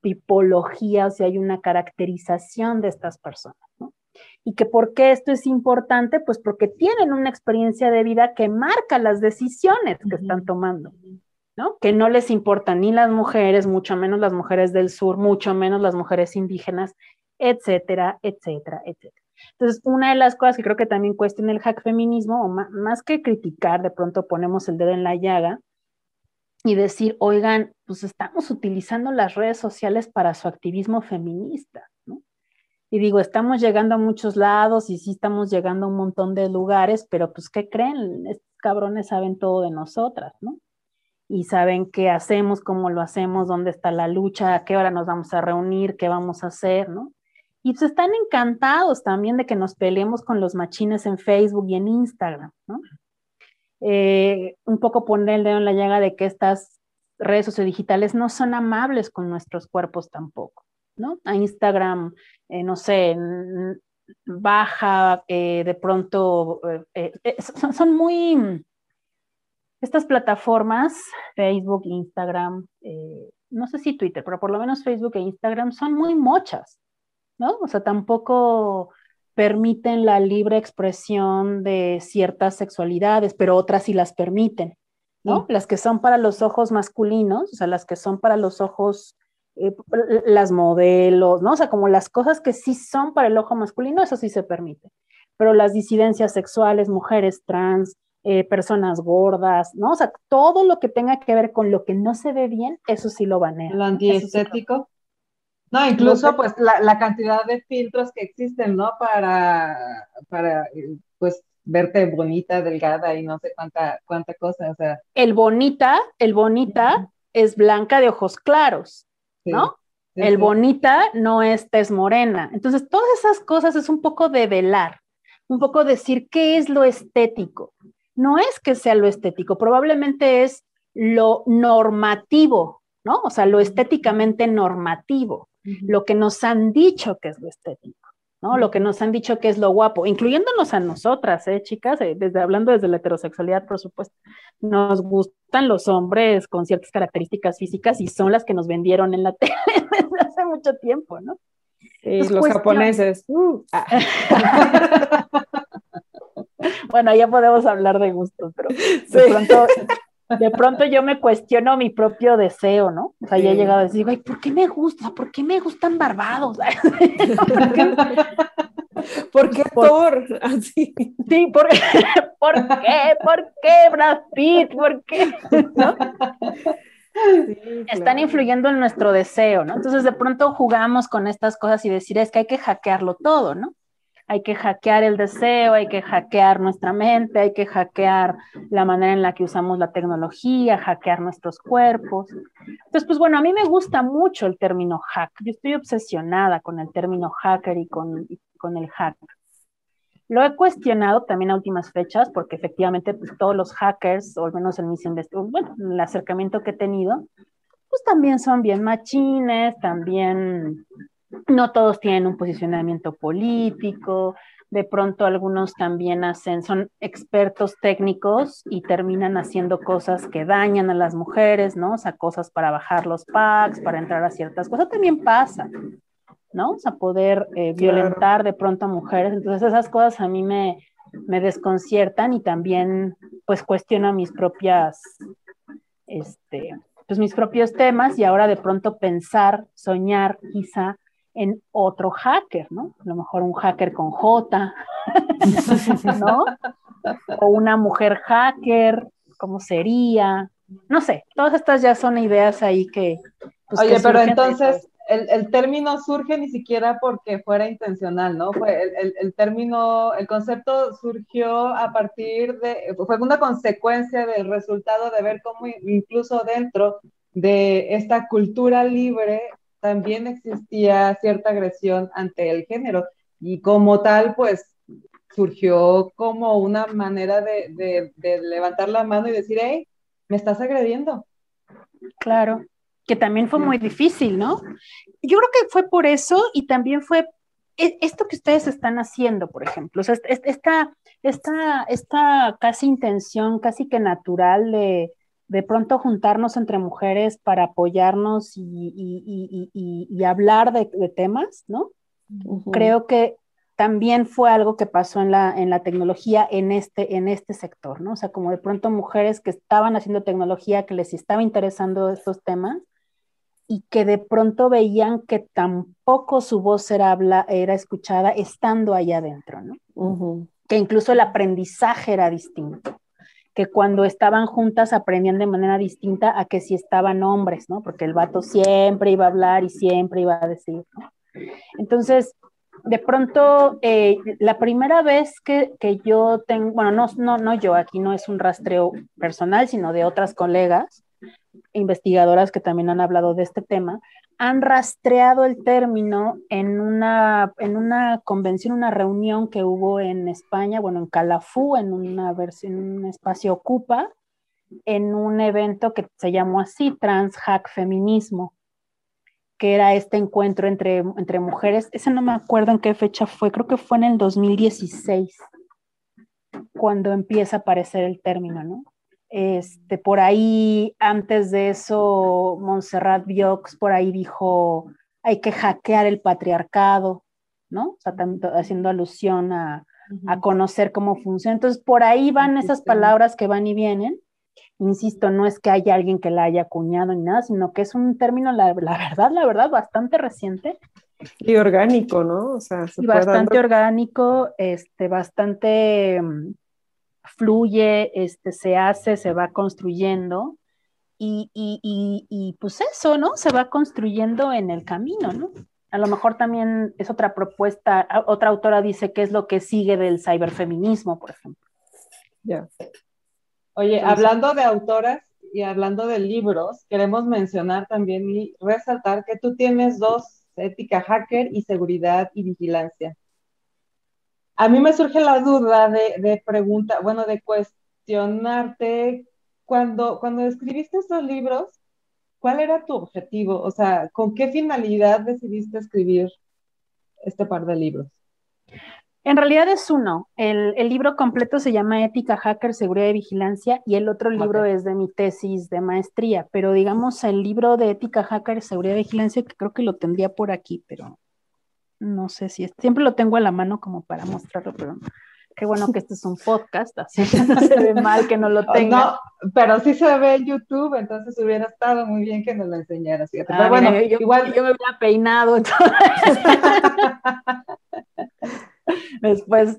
tipología, o sea, hay una caracterización de estas personas, ¿no? Y que por qué esto es importante, pues porque tienen una experiencia de vida que marca las decisiones que están tomando, ¿no? Que no les importan ni las mujeres, mucho menos las mujeres del sur, mucho menos las mujeres indígenas, etcétera, etcétera, etcétera. Entonces, una de las cosas que creo que también cuestiona el hack feminismo, o más, que criticar, de pronto ponemos el dedo en la llaga y decir, oigan, pues estamos utilizando las redes sociales para su activismo feminista, ¿no? Y digo, estamos llegando a muchos lados y sí estamos llegando a un montón de lugares, pero pues, ¿qué creen? Estos cabrones saben todo de nosotras, ¿no? Y saben qué hacemos, cómo lo hacemos, dónde está la lucha, a qué hora nos vamos a reunir, qué vamos a hacer, ¿no? Y pues están encantados también de que nos peleemos con los machines en Facebook y en Instagram, ¿no? Eh, un poco poner el dedo en la llaga de que estas redes sociodigitales no son amables con nuestros cuerpos tampoco, ¿no? A Instagram, eh, no sé, baja, eh, de pronto, son, son, muy, estas plataformas, Facebook, Instagram, no sé si Twitter, pero por lo menos Facebook e Instagram son muy mochas, ¿no? O sea, tampoco permiten la libre expresión de ciertas sexualidades, pero otras sí las permiten, ¿no? Las que son para los ojos masculinos, o sea, las que son para los ojos, eh, las modelos, ¿no? O sea, como las cosas que sí son para el ojo masculino, eso sí se permite. Pero las disidencias sexuales, mujeres trans, eh, personas gordas, ¿no? O sea, todo lo que tenga que ver con lo que no se ve bien, eso sí lo banean. Lo antiestético. No, incluso pues la, cantidad de filtros que existen, ¿no? Para, para eh, pues verte bonita, delgada y no sé cuánta, cuánta cosa, o sea. El bonita, el bonita es blanca de ojos claros, ¿no? el bonita no es tez morena. Entonces, todas esas cosas es un poco de velar, un poco decir qué es lo estético. No es que sea lo estético, probablemente es lo normativo, ¿no? O sea, lo estéticamente normativo lo que nos han dicho que es lo estético. ¿no? Lo que nos han dicho que es lo guapo, incluyéndonos a nosotras, ¿eh, chicas? Eh, desde, hablando desde la heterosexualidad, por supuesto. Nos gustan los hombres con ciertas características físicas y son las que nos vendieron en la (laughs) tele desde hace mucho tiempo, ¿no? Sí, los japoneses. Uh, ah. (laughs) bueno, ya podemos hablar de gustos, pero de pronto de pronto yo me cuestiono mi propio deseo, ¿no? O sea, ya he llegado a decir, ay, ¿por qué me gusta? ¿Por qué me gustan barbados? (laughs) ¿Por qué Thor? Así. Sí, ¿por, (laughs) ¿por qué? ¿Por qué Brad Pitt? ¿Por qué? Están influyendo en nuestro deseo, ¿no? Entonces de pronto jugamos con estas cosas y decir, es que hay que hackearlo todo, ¿no? Hay que hackear el deseo, hay que hackear nuestra mente, hay que hackear la manera en la que usamos la tecnología, hackear nuestros cuerpos. Entonces, pues bueno, a mí me gusta mucho el término hack. Yo estoy obsesionada con el término hacker y con, con el hack. Lo he cuestionado también a últimas fechas porque efectivamente pues, todos los hackers, o al menos en mis bueno, el acercamiento que he tenido, pues también son bien machines, también no todos tienen un posicionamiento político, de pronto algunos también hacen, son expertos técnicos y terminan haciendo cosas que dañan a las mujeres, ¿no? O sea, cosas para bajar los packs, para entrar a ciertas cosas, también pasa, ¿no? O sea, poder eh, violentar de pronto a mujeres. Entonces esas cosas a mí me, me desconciertan y también pues cuestiono mis propias, este, pues mis propios temas y ahora de pronto pensar, soñar quizá en otro hacker, ¿no? A lo mejor un hacker con J, (laughs) ¿no? O una mujer hacker, ¿cómo sería? No sé, todas estas ya son ideas ahí que... Pues, Oye, pero entonces el, término surge ni siquiera porque fuera intencional, ¿no? Fue el, el, término, el concepto surgió a partir de, fue una consecuencia del resultado de ver cómo incluso dentro de esta cultura libre también existía cierta agresión ante el género y como tal, pues surgió como una manera de, levantar la mano y decir, hey, me estás agrediendo. Claro, que también fue muy difícil, ¿no? Yo creo que fue por eso y también fue e, esto que ustedes están haciendo, por ejemplo, o sea, esta, esta, esta casi intención, casi que natural de, de pronto juntarnos entre mujeres para apoyarnos y, hablar de, temas, ¿no? Creo que también fue algo que pasó en la, en la tecnología en este, en este sector, ¿no? O sea, como de pronto mujeres que estaban haciendo tecnología, que les estaba interesando estos temas y que de pronto veían que tampoco su voz era, habla, era escuchada estando allá adentro, ¿no? Que incluso el aprendizaje era distinto que cuando estaban juntas aprendían de manera distinta a que si estaban hombres, ¿no? Porque el vato siempre iba a hablar y siempre iba a decir. Entonces, de pronto, eh, la primera vez que, que, yo tengo, bueno, no, no, no yo, aquí no es un rastreo personal, sino de otras colegas investigadoras que también han hablado de este tema, han rastreado el término en una, en una convención, una reunión que hubo en España, bueno, en Calafú, en una versión, un espacio Ocupa, en un evento que se llamó así, Trans Hack Feminismo, que era este encuentro entre, entre mujeres. Ese no me acuerdo en qué fecha fue, creo que fue en el 2016, cuando empieza a aparecer el término, ¿no? Este, por ahí, antes de eso, Montserrat Biox por ahí dijo, hay que hackear el patriarcado, ¿no? O sea, haciendo alusión a, conocer cómo funciona. Entonces, por ahí van esas palabras que van y vienen. Insisto, no es que haya alguien que la haya acuñado ni nada, sino que es un término, la, verdad, la verdad, bastante reciente. Y orgánico, ¿no? O sea, y bastante orgánico, este, bastante mm, fluye, este, se hace, se va construyendo y, y, pues eso, ¿no? Se va construyendo en el camino, ¿no? A lo mejor también es otra propuesta, otra autora dice que es lo que sigue del ciberfeminismo, por ejemplo. Ya. Oye, hablando de autoras y hablando de libros, queremos mencionar también y resaltar que tú tienes dos, ética hacker y seguridad y vigilancia. A mí me surge la duda de, de pregunta, bueno, de cuestionarte, cuando, cuando escribiste estos libros, ¿cuál era tu objetivo? O sea, ¿con qué finalidad decidiste escribir este par de libros? En realidad es uno. El, libro completo se llama Ética Hacker, Seguridad y Vigilancia y el otro libro es de mi tesis de maestría, pero digamos el libro de Ética Hacker, Seguridad y Vigilancia, que creo que lo tendría por aquí, pero no sé si es, siempre lo tengo a la mano como para mostrarlo, pero Qué bueno que este es un podcast, (laughs) así no se ve mal que no lo tenga. No, pero sí se ve en YouTube, entonces hubiera estado muy bien que nos lo enseñaras. Ah, pero bueno, igual yo me hubiera peinado. (laughs) Después,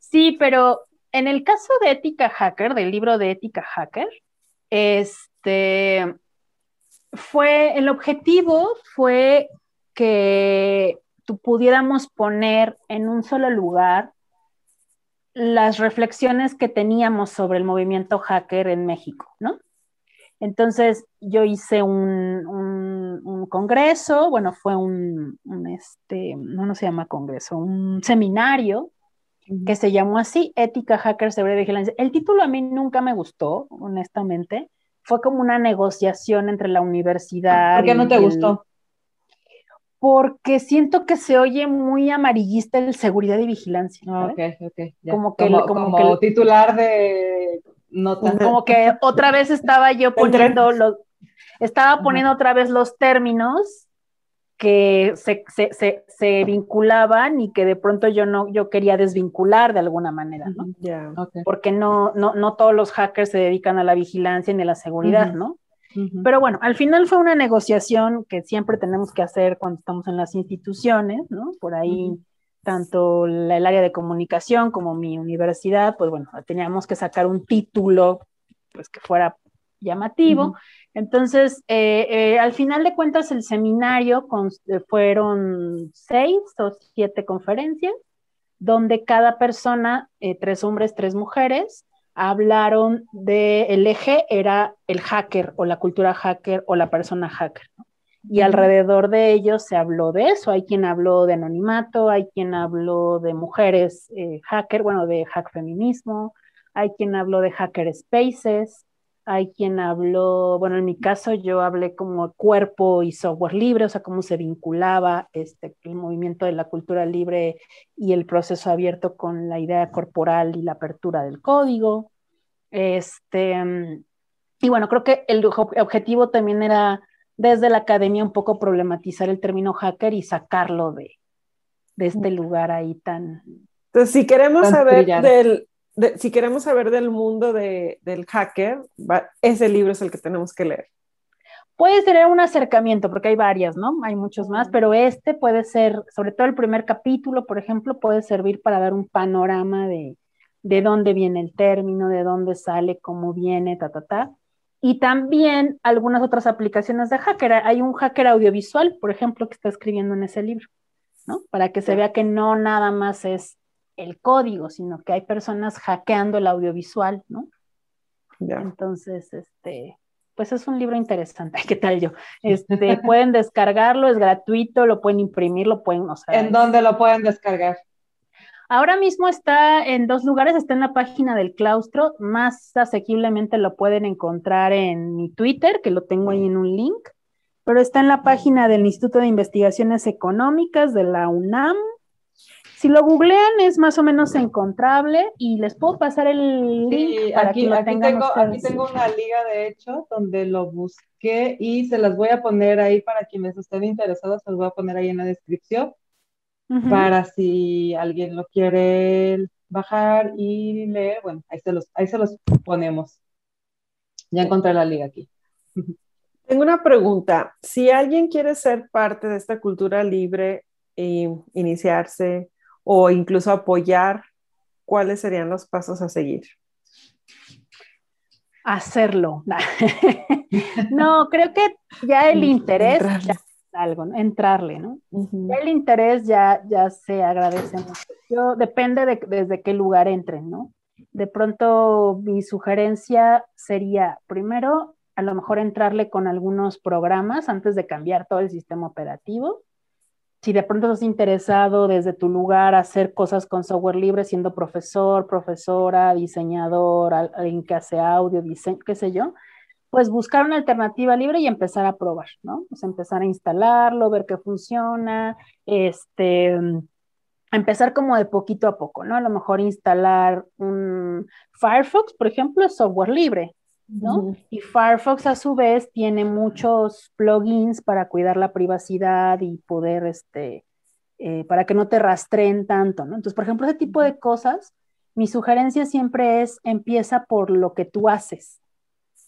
sí, pero en el caso de Ética Hacker, del libro de Ética Hacker, este fue, el objetivo fue que pudiéramos poner en un solo lugar las reflexiones que teníamos sobre el movimiento hacker en México, ¿no? Entonces yo hice un, congreso, bueno, fue un, este, no, se llama congreso, un seminario que se llamó así, Ética, Hacker, Seguridad y Vigilancia. El título a mí nunca me gustó, honestamente. Fue como una negociación entre la universidad. ¿Por qué no te gustó? Porque siento que se oye muy amarillista el seguridad y vigilancia. Ah, ok, ok. Como que como, como, titular de notas. Como que otra vez estaba yo (laughs) poniendo los, estaba poniendo otra vez los términos que se, se, se, se, vinculaban y que de pronto yo no, yo quería desvincular de alguna manera, ¿no? Porque no, no, no todos los hackers se dedican a la vigilancia ni a la seguridad, ¿no? Pero bueno, al final fue una negociación que siempre tenemos que hacer cuando estamos en las instituciones, ¿no? Por ahí, tanto el área de comunicación como mi universidad, pues bueno, teníamos que sacar un título, pues que fuera llamativo. Entonces, eh, eh, al final de cuentas, el seminario eh, fueron seis o siete conferencias, donde cada persona, tres hombres, tres mujeres, hablaron de el eje era el hacker o la cultura hacker o la persona hacker. Y alrededor de ellos se habló de eso. Hay quien habló de anonimato, hay quien habló de mujeres eh, hacker, bueno, de hack feminismo, hay quien habló de hacker spaces, hay quien habló, bueno, en mi caso yo hablé como cuerpo y software libre, o sea, cómo se vinculaba este, el movimiento de la cultura libre y el proceso abierto con la idea corporal y la apertura del código. Este, y bueno, creo que el objetivo también era desde la academia un poco problematizar el término hacker y sacarlo de, de este lugar ahí tan... Entonces, si queremos saber del, si queremos saber del mundo de, del hacker, ese libro es el que tenemos que leer. Puede tener un acercamiento, porque hay varias, ¿no? Hay muchos más, pero este puede ser, sobre todo el primer capítulo, por ejemplo, puede servir para dar un panorama de, de dónde viene el término, de dónde sale, cómo viene, ta, ta, ta. Y también algunas otras aplicaciones de hacker. Hay un hacker audiovisual, por ejemplo, que está escribiendo en ese libro, ¿no? Para que se vea que no nada más es el código, sino que hay personas hackeando el audiovisual, ¿no? Entonces, este, pues es un libro interesante. (laughs) ¿Qué tal yo? Este, pueden descargarlo, es gratuito, lo pueden imprimir, lo pueden, o ¿En dónde lo pueden descargar? Ahora mismo está en dos lugares, está en la página del claustro, más asequiblemente lo pueden encontrar en mi Twitter, que lo tengo ahí en un link, pero está en la página del Instituto de Investigaciones Económicas de la UNAM, si lo googlean es más o menos encontrable y les puedo pasar el link para aquí, que lo tengan tengo, Aquí tengo una liga, de hecho, donde lo busqué y se las voy a poner ahí para quienes estén interesados, se los voy a poner ahí en la descripción para si alguien lo quiere bajar y leer, bueno, ahí se los, ahí se los ponemos. Ya encontré la liga aquí. (laughs) Tengo una pregunta. Si alguien quiere ser parte de esta cultura libre e iniciarse, o incluso apoyar, ¿cuáles serían los pasos a seguir? Hacerlo. (laughs) no, creo que ya el interés entrarle. algo, ¿no? entrarle, ¿no? el interés ya, ya se agradece mucho. Yo, depende de desde qué lugar entren, ¿no? De pronto mi sugerencia sería, primero, a lo mejor entrarle con algunos programas antes de cambiar todo el sistema operativo si de pronto estás interesado desde tu lugar hacer cosas con software libre, siendo profesor, profesora, diseñador, alguien que hace audio, diseño, qué sé yo, pues buscar una alternativa libre y empezar a probar, ¿no? Pues empezar a instalarlo, ver qué funciona, este, empezar como de poquito a poco, ¿no? A lo mejor instalar un Firefox, por ejemplo, es software libre, ¿no? Y Firefox a su vez tiene muchos plugins para cuidar la privacidad y poder, este, eh, para que no te rastreen tanto, ¿no? Entonces, por ejemplo, ese tipo de cosas, mi sugerencia siempre es empieza por lo que tú haces,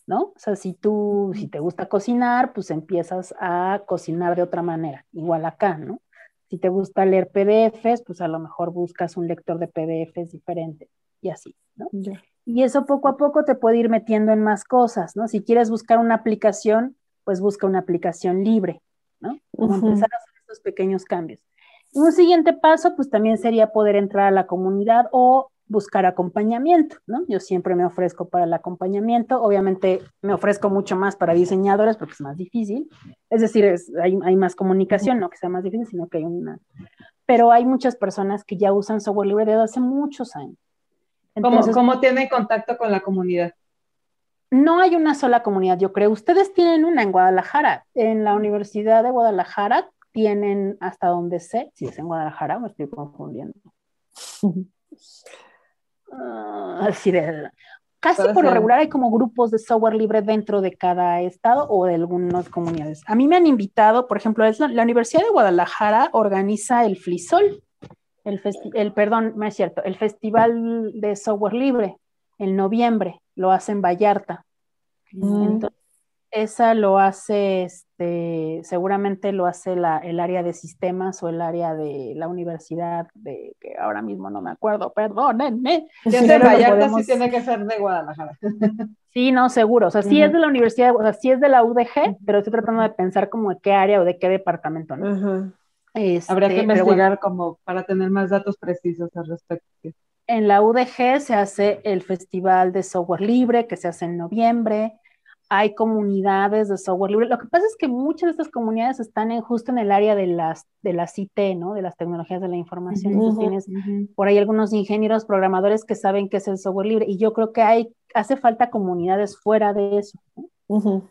¿no? O sea, si tú, si te gusta cocinar, pues empiezas a cocinar de otra manera, igual acá, ¿no? Si te gusta leer PDFs, pues a lo mejor buscas un lector de PDFs diferente y así, ¿no? Y eso poco a poco te puede ir metiendo en más cosas, ¿no? Si quieres buscar una aplicación, pues busca una aplicación libre, ¿no? Como empezar a hacer estos pequeños cambios. Un siguiente paso, pues también sería poder entrar a la comunidad o buscar acompañamiento, ¿no? Yo siempre me ofrezco para el acompañamiento, obviamente me ofrezco mucho más para diseñadores porque es más difícil, es decir, hay, más comunicación, no que sea más difícil, sino que hay una... Pero hay muchas personas que ya usan software libre desde hace muchos años. Entonces, ¿Cómo, ¿Cómo tiene contacto con la comunidad? No hay una sola comunidad, yo creo. Ustedes tienen una en Guadalajara. En la Universidad de Guadalajara tienen, hasta donde sé, si es en Guadalajara, me estoy confundiendo. Ah, así de, casi por lo regular hay como grupos de software libre dentro de cada estado o de algunas comunidades. A mí me han invitado, por ejemplo, la Universidad de Guadalajara organiza el FLISOL, el, el perdón, no es cierto, el Festival de Software Libre en noviembre, lo hace en Vallarta. Mm. Entonces, esa lo hace, este, seguramente lo hace la, el área de sistemas o el área de la universidad, de que ahora mismo no me acuerdo, perdónenme. Ya sé, Vallarta sí tiene que ser de Guadalajara. Sí, no, seguro. O sea, sí es de la universidad, o sea, sí es de la UDG, pero estoy tratando de pensar como de qué área o de qué departamento, ¿no? Este, Habría que investigar como para tener más datos precisos al respecto. En la UDG se hace el Festival de Software Libre, que se hace en noviembre hay comunidades de software libre. Lo que pasa es que muchas de estas comunidades están en, justo en el área de las, de las IT, ¿no? De las tecnologías de la información. Entonces tienes por ahí algunos ingenieros, programadores que saben qué es el software libre. Y yo creo que hay, hace falta comunidades fuera de eso.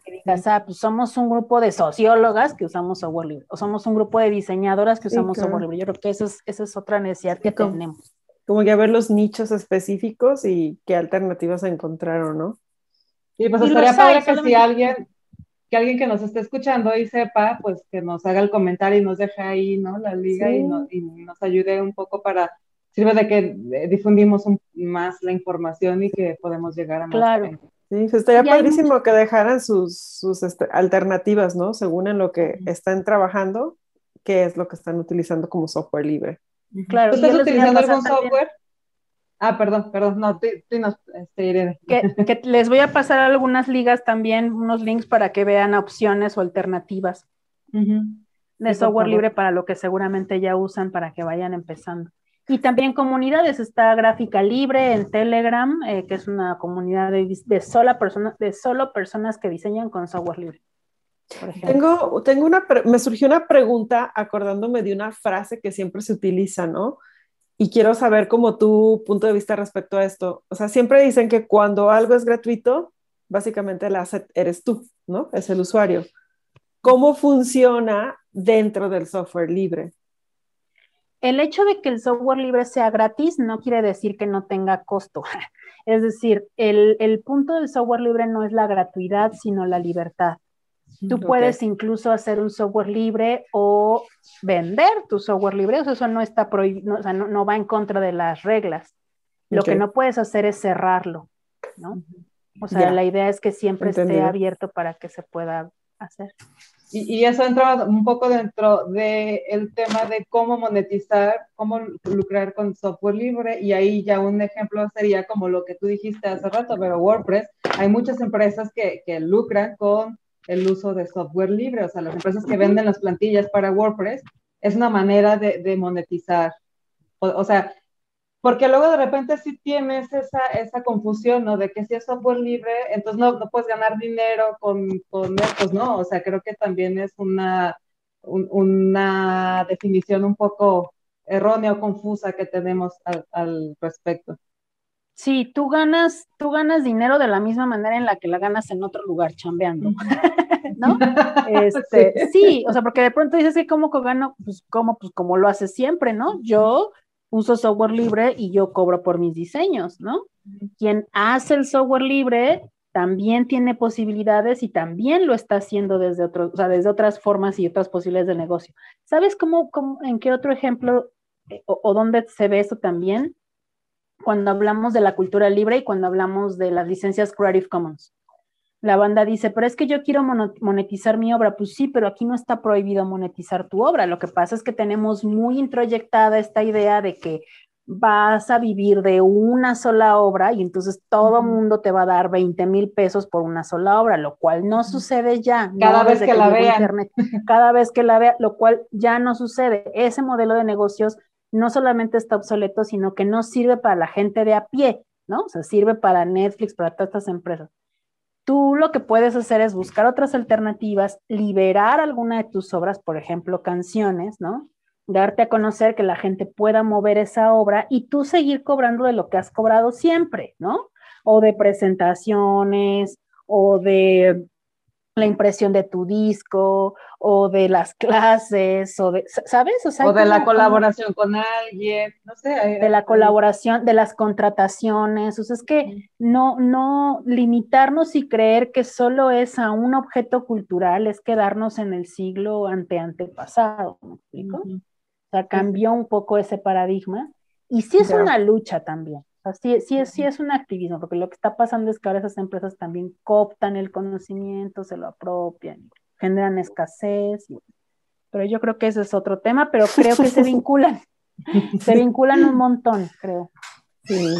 Que digas, ah, pues somos un grupo de sociólogas que usamos software libre, o somos un grupo de diseñadoras que usamos software libre. Yo creo que eso es, esa es otra necesidad que tenemos. Como que ver los nichos específicos y qué alternativas encontraron, ¿no? Y pues estaría padre que si alguien, que alguien que nos esté escuchando y sepa, pues que nos haga el comentario y nos deje ahí, ¿no? La liga y, nos ayude un poco para, sirve de que eh, difundimos más la información y que podemos llegar a más claro. Sí, pues estaría padrísimo que dejaran sus, sus este, alternativas, ¿no? Según en lo que están trabajando, qué es lo que están utilizando como software libre. Claro. ¿Tú estás utilizando algún software? Ah, perdón, perdón, no, dinos, este, Irene. Que, (laughs) les voy a pasar algunas ligas también, unos links para que vean opciones o alternativas de software libre para lo que seguramente ya usan para que vayan empezando. Y también comunidades, está Gráfica Libre en Telegram, eh, que es una comunidad de, de, sola persona, de solo personas que diseñan con software libre. Tengo, tengo una, me surgió una pregunta acordándome de una frase que siempre se utiliza, ¿no? y quiero saber cómo tu punto de vista respecto a esto. O sea, siempre dicen que cuando algo es gratuito, básicamente el asset eres tú, ¿no? Es el usuario. ¿Cómo funciona dentro del software libre? El hecho de que el software libre sea gratis no quiere decir que no tenga costo. (laughs) Es decir, el, el punto del software libre no es la gratuidad, sino la libertad. Tú puedes incluso hacer un software libre o vender tu software libre, o sea, eso no está prohibido, o sea, no, va en contra de las reglas. Lo que no puedes hacer es cerrarlo, ¿no? O sea, la idea es que siempre esté abierto para que se pueda hacer. Y, eso entra un poco dentro del tema de cómo monetizar, cómo lucrar con software libre, y ahí ya un ejemplo sería como lo que tú dijiste hace rato, pero WordPress, hay muchas empresas que, que lucran con el uso de software libre, o sea, las empresas que venden las plantillas para WordPress, es una manera de, monetizar. O, sea, porque luego de repente sí tienes esa, esa confusión, ¿no? De que si es software libre, entonces no, no puedes ganar dinero con, con pues ¿no? O sea, creo que también es una, una definición un poco errónea o confusa que tenemos al, al respecto. Sí, tú ganas, tú ganas dinero de la misma manera en la que la ganas en otro lugar chambeando, ¿no? (laughs) Este, sí. o sea, porque de pronto dices que cómo gano, pues como, pues como lo haces siempre, ¿no? Yo uso software libre y yo cobro por mis diseños, ¿no? Quien hace el software libre también tiene posibilidades y también lo está haciendo desde, otro, desde otras formas y otras posibilidades de negocio. ¿Sabes cómo, en qué otro ejemplo eh, o, o, dónde se ve eso también? Cuando hablamos de la cultura libre y cuando hablamos de las licencias Creative Commons. La banda dice, pero es que yo quiero monetizar mi obra. Pues sí, pero aquí no está prohibido monetizar tu obra. Lo que pasa es que tenemos muy introyectada esta idea de que vas a vivir de una sola obra y entonces todo el mundo te va a dar 20 mil pesos por una sola obra, lo cual no sucede ya. Cada vez que, la vean. cada vez que la vea, lo cual ya no sucede. Ese modelo de negocios no solamente está obsoleto, sino que no sirve para la gente de a pie, ¿no? O sea, sirve para Netflix, para todas estas empresas. Tú lo que puedes hacer es buscar otras alternativas, liberar alguna de tus obras, por ejemplo, canciones, ¿no? darte a conocer, que la gente pueda mover esa obra y tú seguir cobrando de lo que has cobrado siempre, ¿no? O de presentaciones, o de la impresión de tu disco, o de las clases, o de, ¿sabes? O, de la colaboración con alguien, no sé. de la colaboración, de las contrataciones, o sea, es que no, no limitarnos y creer que solo es a un objeto cultural, es quedarnos en el siglo ante antepasado, ¿me explico? O sea, cambió un poco ese paradigma. Y sí es una lucha también. O sea, sí, es, sí es un activismo, porque lo que está pasando es que ahora esas empresas también cooptan el conocimiento, se lo apropian, generan escasez. pero yo creo que ese es otro tema, pero creo que se (laughs) vinculan. se vinculan un montón, creo. Sí.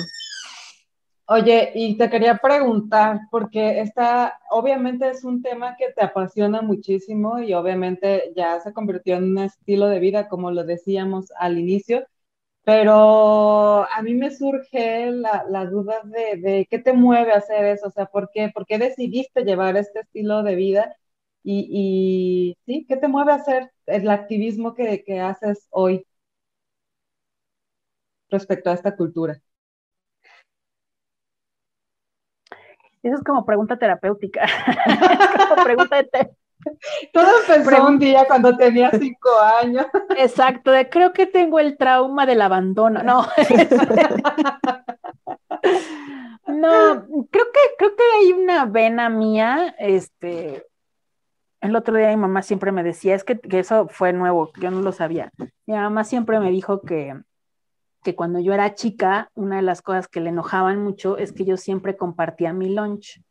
Oye, y te quería preguntar, porque esta obviamente es un tema que te apasiona muchísimo y obviamente ya se convirtió en un estilo de vida, como lo decíamos al inicio, pero a mí me surge la, duda de, qué te mueve a hacer eso, o sea, ¿por qué, por qué decidiste llevar este estilo de vida? Y, sí, ¿qué te mueve a hacer el activismo que, que haces hoy respecto a esta cultura? Eso es como pregunta terapéutica. (laughs) como pregunta de te Todo empezó un día cuando tenía cinco años. Exacto, de, creo que tengo el trauma del abandono. No. (laughs) no, creo que, creo que hay una vena mía, este, el otro día mi mamá siempre me decía, es que, que, eso fue nuevo, yo no lo sabía. Mi mamá siempre me dijo que, que cuando yo era chica, una de las cosas que le enojaban mucho es que yo siempre compartía mi lunch.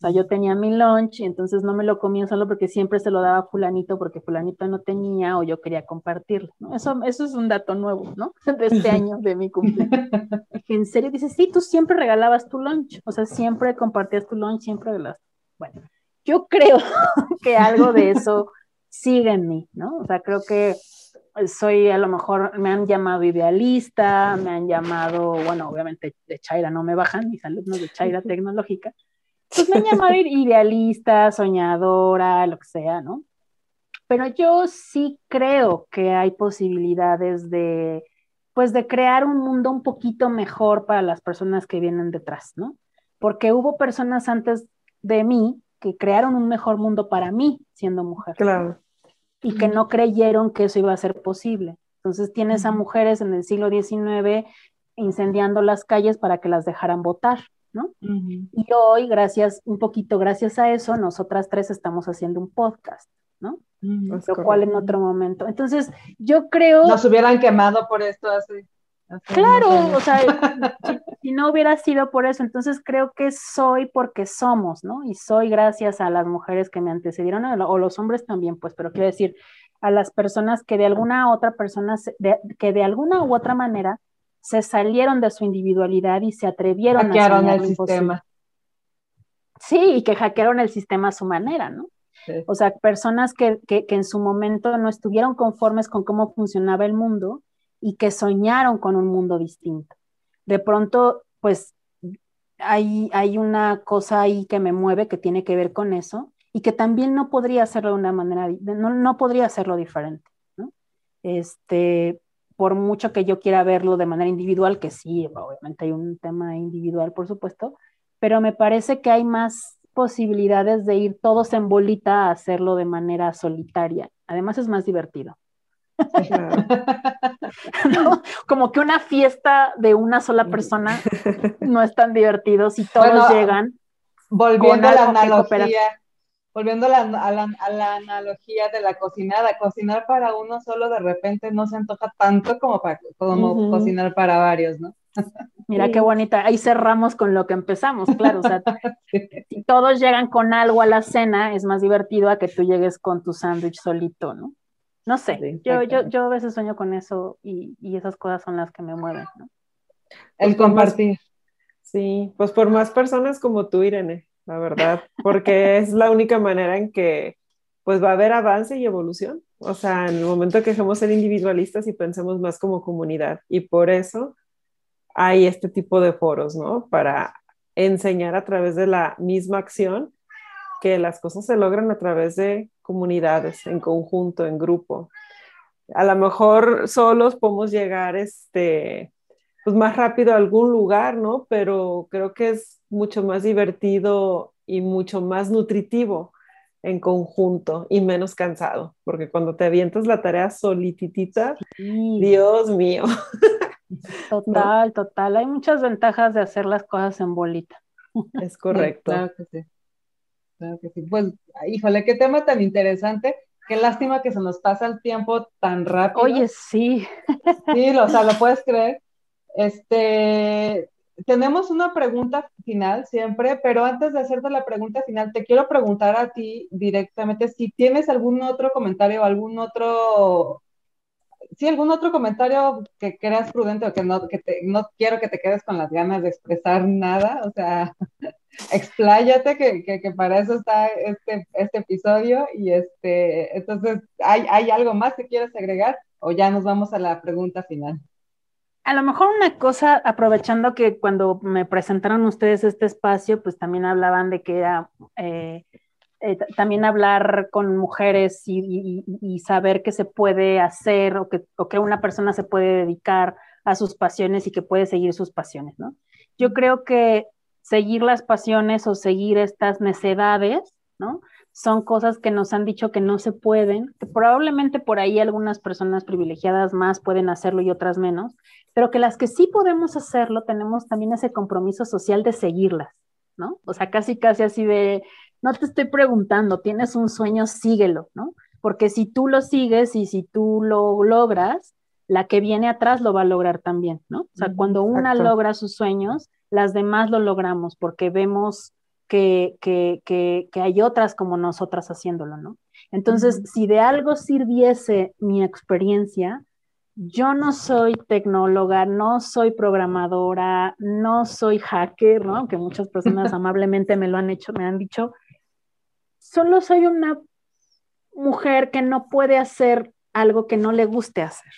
O sea, yo tenía mi lunch y entonces no me lo comía solo porque siempre se lo daba a fulanito porque fulanito no tenía o yo quería compartirlo, ¿no? Eso, eso es un dato nuevo, ¿no? (laughs) De este año, de mi cumpleaños. (laughs) en serio dices, sí, tú siempre regalabas tu lunch, o sea, siempre compartías tu lunch, siempre las... Bueno, yo creo (laughs) que algo de eso sigue en mí, ¿no? O sea, creo que soy a lo mejor, me han llamado idealista, me han llamado, bueno, obviamente de Chaira no me bajan, mis alumnos de Chaira Tecnológica, pues me han llamado idealista, soñadora, lo que sea, ¿no? Pero yo sí creo que hay posibilidades de, pues de crear un mundo un poquito mejor para las personas que vienen detrás, ¿no? Porque hubo personas antes de mí que crearon un mejor mundo para mí siendo mujer. Claro y que no creyeron que eso iba a ser posible. Entonces tienes a mujeres en el siglo XIX incendiando las calles para que las dejaran votar, ¿no? Y hoy, gracias, un poquito gracias a eso, nosotras tres estamos haciendo un podcast, ¿no? Lo cual en otro momento. Entonces, yo creo... Nos hubieran quemado por esto hace Claro, o sea, (laughs) si, no hubiera sido por eso, entonces creo que soy porque somos, ¿no? Y soy gracias a las mujeres que me antecedieron, o los hombres también, pues, pero quiero decir, a las personas que de alguna otra persona, que de alguna u otra manera se salieron de su individualidad y se atrevieron hackearon a el sistema. Sí, y que hackearon el sistema a su manera, ¿no? O sea, personas que, que, que en su momento no estuvieron conformes con cómo funcionaba el mundo y que soñaron con un mundo distinto. De pronto, pues hay, hay una cosa ahí que me mueve que tiene que ver con eso y que también no podría hacerlo de una manera, no, no podría hacerlo diferente. ¿no? Este, por mucho que yo quiera verlo de manera individual, que sí, obviamente hay un tema individual, por supuesto, pero me parece que hay más posibilidades de ir todos en bolita a hacerlo de manera solitaria. Además es más divertido (laughs) Como que una fiesta de una sola persona (laughs) no es tan divertido si todos llegan. Volviendo a la analogía, volviendo a la, analogía de la cocinada, cocinar para uno solo de repente no se antoja tanto como, para, como cocinar para varios, ¿no? Mira qué bonita, ahí cerramos con lo que empezamos, claro, o sea, (laughs) si todos llegan con algo a la cena, es más divertido a que tú llegues con tu sándwich solito, ¿no? No sé, yo, yo, yo a veces sueño con eso y, esas cosas son las que me mueven, ¿no? El compartir. Sí, pues por más personas como tú, Irene, la verdad, porque es la única manera en que pues va a haber avance y evolución. O sea, en el momento que dejemos ser individualistas y pensemos más como comunidad. Y por eso hay este tipo de foros, ¿no? Para enseñar a través de la misma acción que las cosas se logran a través de comunidades, en conjunto, en grupo. A lo mejor solos podemos llegar este, pues más rápido a algún lugar, ¿no? Pero creo que es mucho más divertido y mucho más nutritivo en conjunto y menos cansado, porque cuando te avientas la tarea solititita, Dios mío. (laughs) Total, total. Hay muchas ventajas de hacer las cosas en bolita. Es correcto. Claro que sí. Claro que sí. Pues, híjole, qué tema tan interesante. Qué lástima que se nos pasa el tiempo tan rápido. Oye, sí. Sí, o sea, lo puedes creer. Este, tenemos una pregunta final siempre, pero antes de hacerte la pregunta final, te quiero preguntar a ti directamente si tienes algún otro comentario, algún otro sí, algún otro comentario que creas prudente o que no, quiero que te quedes con las ganas de expresar nada, o sea, (laughs) expláyate, que, para eso está este, este episodio y este, entonces, ¿hay, ¿hay algo más que quieras agregar o ya nos vamos a la pregunta final? A lo mejor una cosa, aprovechando que cuando me presentaron ustedes este espacio, pues también hablaban de que era eh, eh, también hablar con mujeres y, saber que se puede hacer o que, o que una persona se puede dedicar a sus pasiones y que puede seguir sus pasiones, ¿no? Yo creo que seguir las pasiones o seguir estas necedades, ¿no? Son cosas que nos han dicho que no se pueden, que probablemente por ahí algunas personas privilegiadas más pueden hacerlo y otras menos, pero que las que sí podemos hacerlo tenemos también ese compromiso social de seguirlas, ¿no? O sea, casi, casi así de, no te estoy preguntando, tienes un sueño, síguelo, ¿no? Porque si tú lo sigues y si tú lo logras, la que viene atrás lo va a lograr también, ¿no? O sea, cuando una logra sus sueños, las demás lo logramos porque vemos que, que, que, que hay otras como nosotras haciéndolo, ¿no? Entonces, si de algo sirviese mi experiencia, yo no soy tecnóloga, no soy programadora, no soy hacker, ¿no? Aunque muchas personas (laughs) amablemente me lo han hecho, me han dicho, solo soy una mujer que no puede hacer algo que no le guste hacer,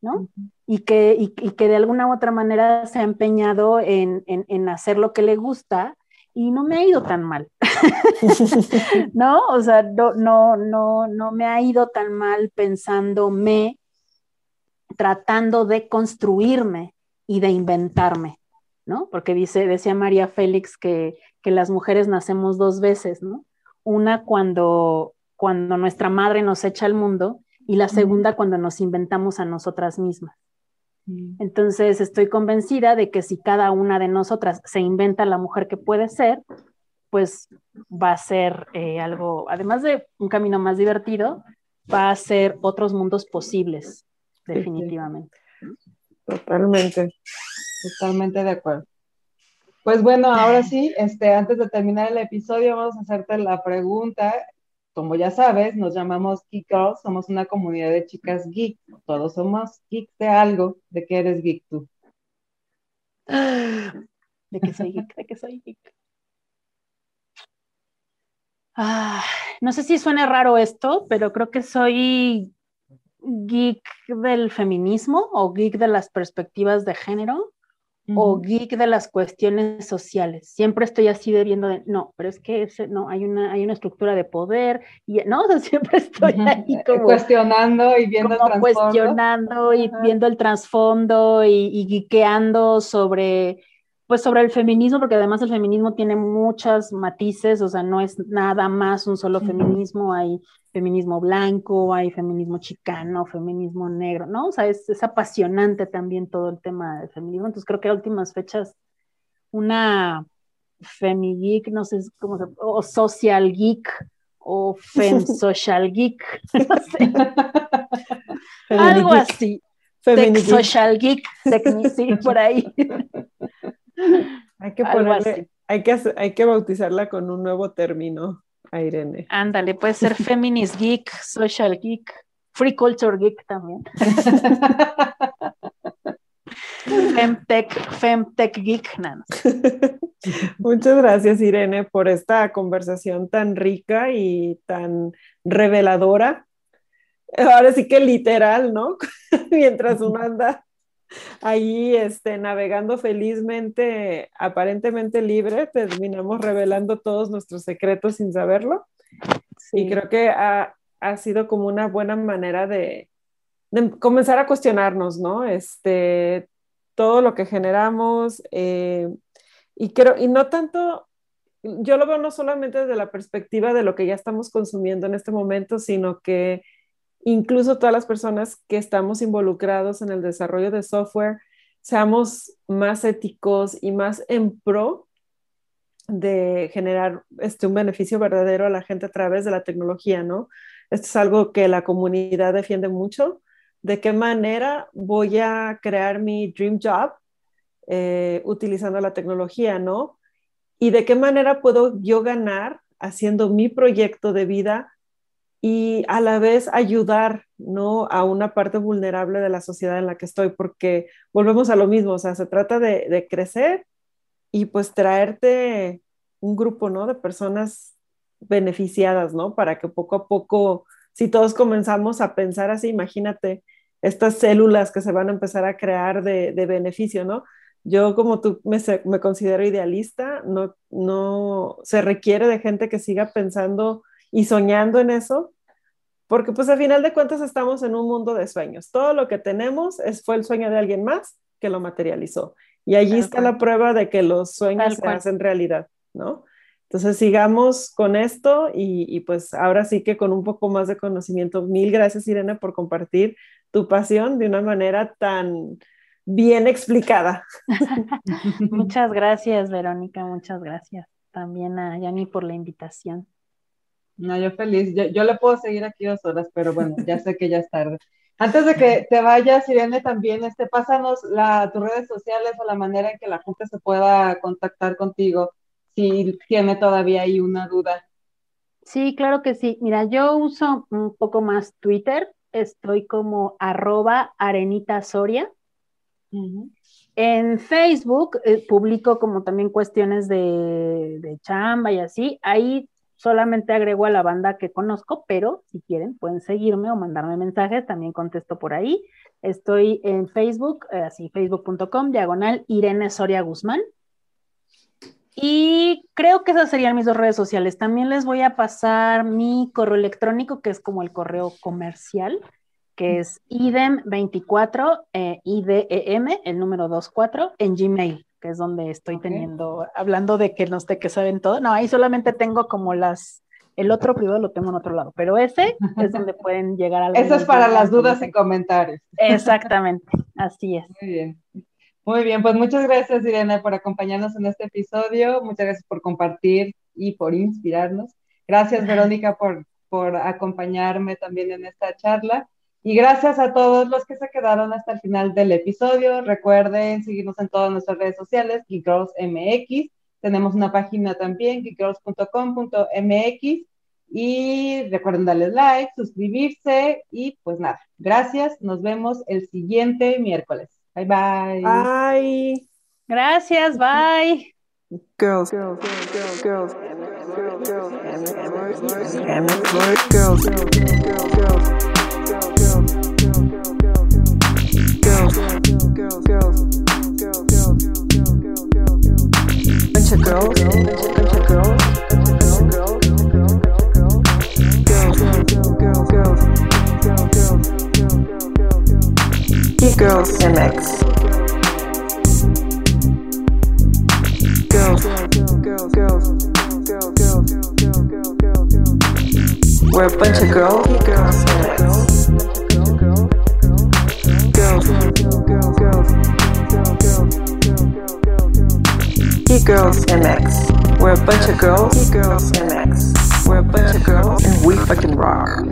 ¿no? Y que, que de alguna u otra manera se ha empeñado en, hacer lo que le gusta y no me ha ido tan mal, (laughs) ¿no? O sea, no, no, no, no me ha ido tan mal pensándome, tratando de construirme y de inventarme, ¿no? Porque dice, decía María Félix que, que las mujeres nacemos dos veces, ¿no? Una cuando, cuando nuestra madre nos echa al mundo y la segunda cuando nos inventamos a nosotras mismas. Entonces estoy convencida de que si cada una de nosotras se inventa la mujer que puede ser, pues va a ser eh, algo, además de un camino más divertido, va a ser otros mundos posibles, definitivamente. Totalmente. Totalmente de acuerdo. Pues bueno, ahora (laughs) sí, este, antes de terminar el episodio, vamos a hacerte la pregunta. Como ya sabes, nos llamamos Geek Girls, somos una comunidad de chicas geek. Todos somos geek de algo. ¿De qué eres geek tú? (gasps) ¿De qué soy geek? ¿De qué soy geek? No sé si suena raro esto, pero creo que soy geek del feminismo o geek de las perspectivas de género o geek de las cuestiones sociales. Siempre estoy así de viendo de, no, pero es que ese, no, hay una, hay una estructura de poder y no, (laughs) siempre estoy ahí como cuestionando y viendo el trasfondo. cuestionando y viendo el trasfondo y, y geekeando sobre pues sobre el feminismo, porque además el feminismo tiene muchas matices, o sea, no es nada más un solo feminismo, hay feminismo blanco, hay feminismo chicano, feminismo negro, ¿no? O sea, es, es apasionante también todo el tema del feminismo, entonces creo que a últimas fechas una femi-geek, no sé cómo se, o social geek, o fem (laughs) social geek, (laughs) no sé. Algo así. Tech social geek, sí, por ahí. (laughs) (laughs) Hay que ponerle, hay que, hay que bautizarla con un nuevo término a Irene. Ándale, puede ser (laughs) feminist geek, social geek, free culture geek también. (laughs) Femtech, Femtech Geek. Muchas gracias, Irene, por esta conversación tan rica y tan reveladora. Ahora sí que literal, ¿no? Mientras uno anda ahí este, navegando felizmente, aparentemente libre, terminamos revelando todos nuestros secretos sin saberlo. Y creo que ha, ha, sido como una buena manera de, de, comenzar a cuestionarnos, ¿no? Este, todo lo que generamos. Eh, y, creo, y no tanto, yo lo veo no solamente desde la perspectiva de lo que ya estamos consumiendo en este momento, sino que incluso todas las personas que estamos involucrados en el desarrollo de software, seamos más éticos y más en pro de generar este, un beneficio verdadero a la gente a través de la tecnología, ¿no? Esto es algo que la comunidad defiende mucho de qué manera voy a crear mi dream job eh, utilizando la tecnología, ¿no? Y de qué manera puedo yo ganar haciendo mi proyecto de vida y a la vez ayudar, ¿no? A una parte vulnerable de la sociedad en la que estoy, porque volvemos a lo mismo, o sea, se trata de, crecer y pues traerte un grupo, ¿no? De personas beneficiadas, ¿no? Para que poco a poco si todos comenzamos a pensar así, imagínate estas células que se van a empezar a crear de, beneficio, ¿no? Yo como tú me, me, considero idealista, no, no se requiere de gente que siga pensando y soñando en eso, porque pues al final de cuentas estamos en un mundo de sueños. Todo lo que tenemos es, fue el sueño de alguien más que lo materializó. Y allí está la prueba de que los sueños se hacen realidad, ¿no? Entonces sigamos con esto y, pues ahora sí que con un poco más de conocimiento. Mil gracias Irene por compartir tu pasión de una manera tan bien explicada. (laughs) muchas gracias Verónica, muchas gracias también a Yani por la invitación. No, yo feliz. Yo, le puedo seguir aquí dos horas, pero bueno, ya sé que ya es tarde. Antes de que te vayas, Irene, también, este, pásanos la, tus redes sociales o la manera en que la gente se pueda contactar contigo si tiene todavía ahí una duda. Sí, claro que sí. Mira, yo uso un poco más Twitter. Estoy como arroba arenita soria. En Facebook eh, publico como también cuestiones de, de, chamba y así. Ahí solamente agrego a la banda que conozco, pero si quieren pueden seguirme o mandarme mensajes, también contesto por ahí. Estoy en Facebook, eh, así facebook.com, diagonal Irene Soria Guzmán. Y creo que esas serían mis dos redes sociales. También les voy a pasar mi correo electrónico, que es como el correo comercial, que es idem24, eh, IDEM, el número 24, en Gmail, que es donde estoy teniendo, hablando de que no sé que saben todo. No, ahí solamente tengo como las, el otro privado lo tengo en otro lado, pero ese es donde (laughs) pueden llegar a... Eso es para las dudas y comentarios. Exactamente, así es. Muy bien. Muy bien, pues muchas gracias Irene por acompañarnos en este episodio, muchas gracias por compartir y por inspirarnos. Gracias Verónica por, por acompañarme también en esta charla. Y gracias a todos los que se quedaron hasta el final del episodio. Recuerden seguirnos en todas nuestras redes sociales, MX. Tenemos una página también, geekgirls.com.mx. Y recuerden darle like, suscribirse y pues nada, gracias. Nos vemos el siguiente miércoles. Bye bye. Bye. Gracias, bye. Girls, girls, girls, girls, girls, girls, girls, girls, bunch of girls, bunch of girls, Girls MX. We're a bunch of girls, girls, girls, girls, MX. We're a bunch of girls, girls, MX. We're a bunch of girls. And we fucking rock.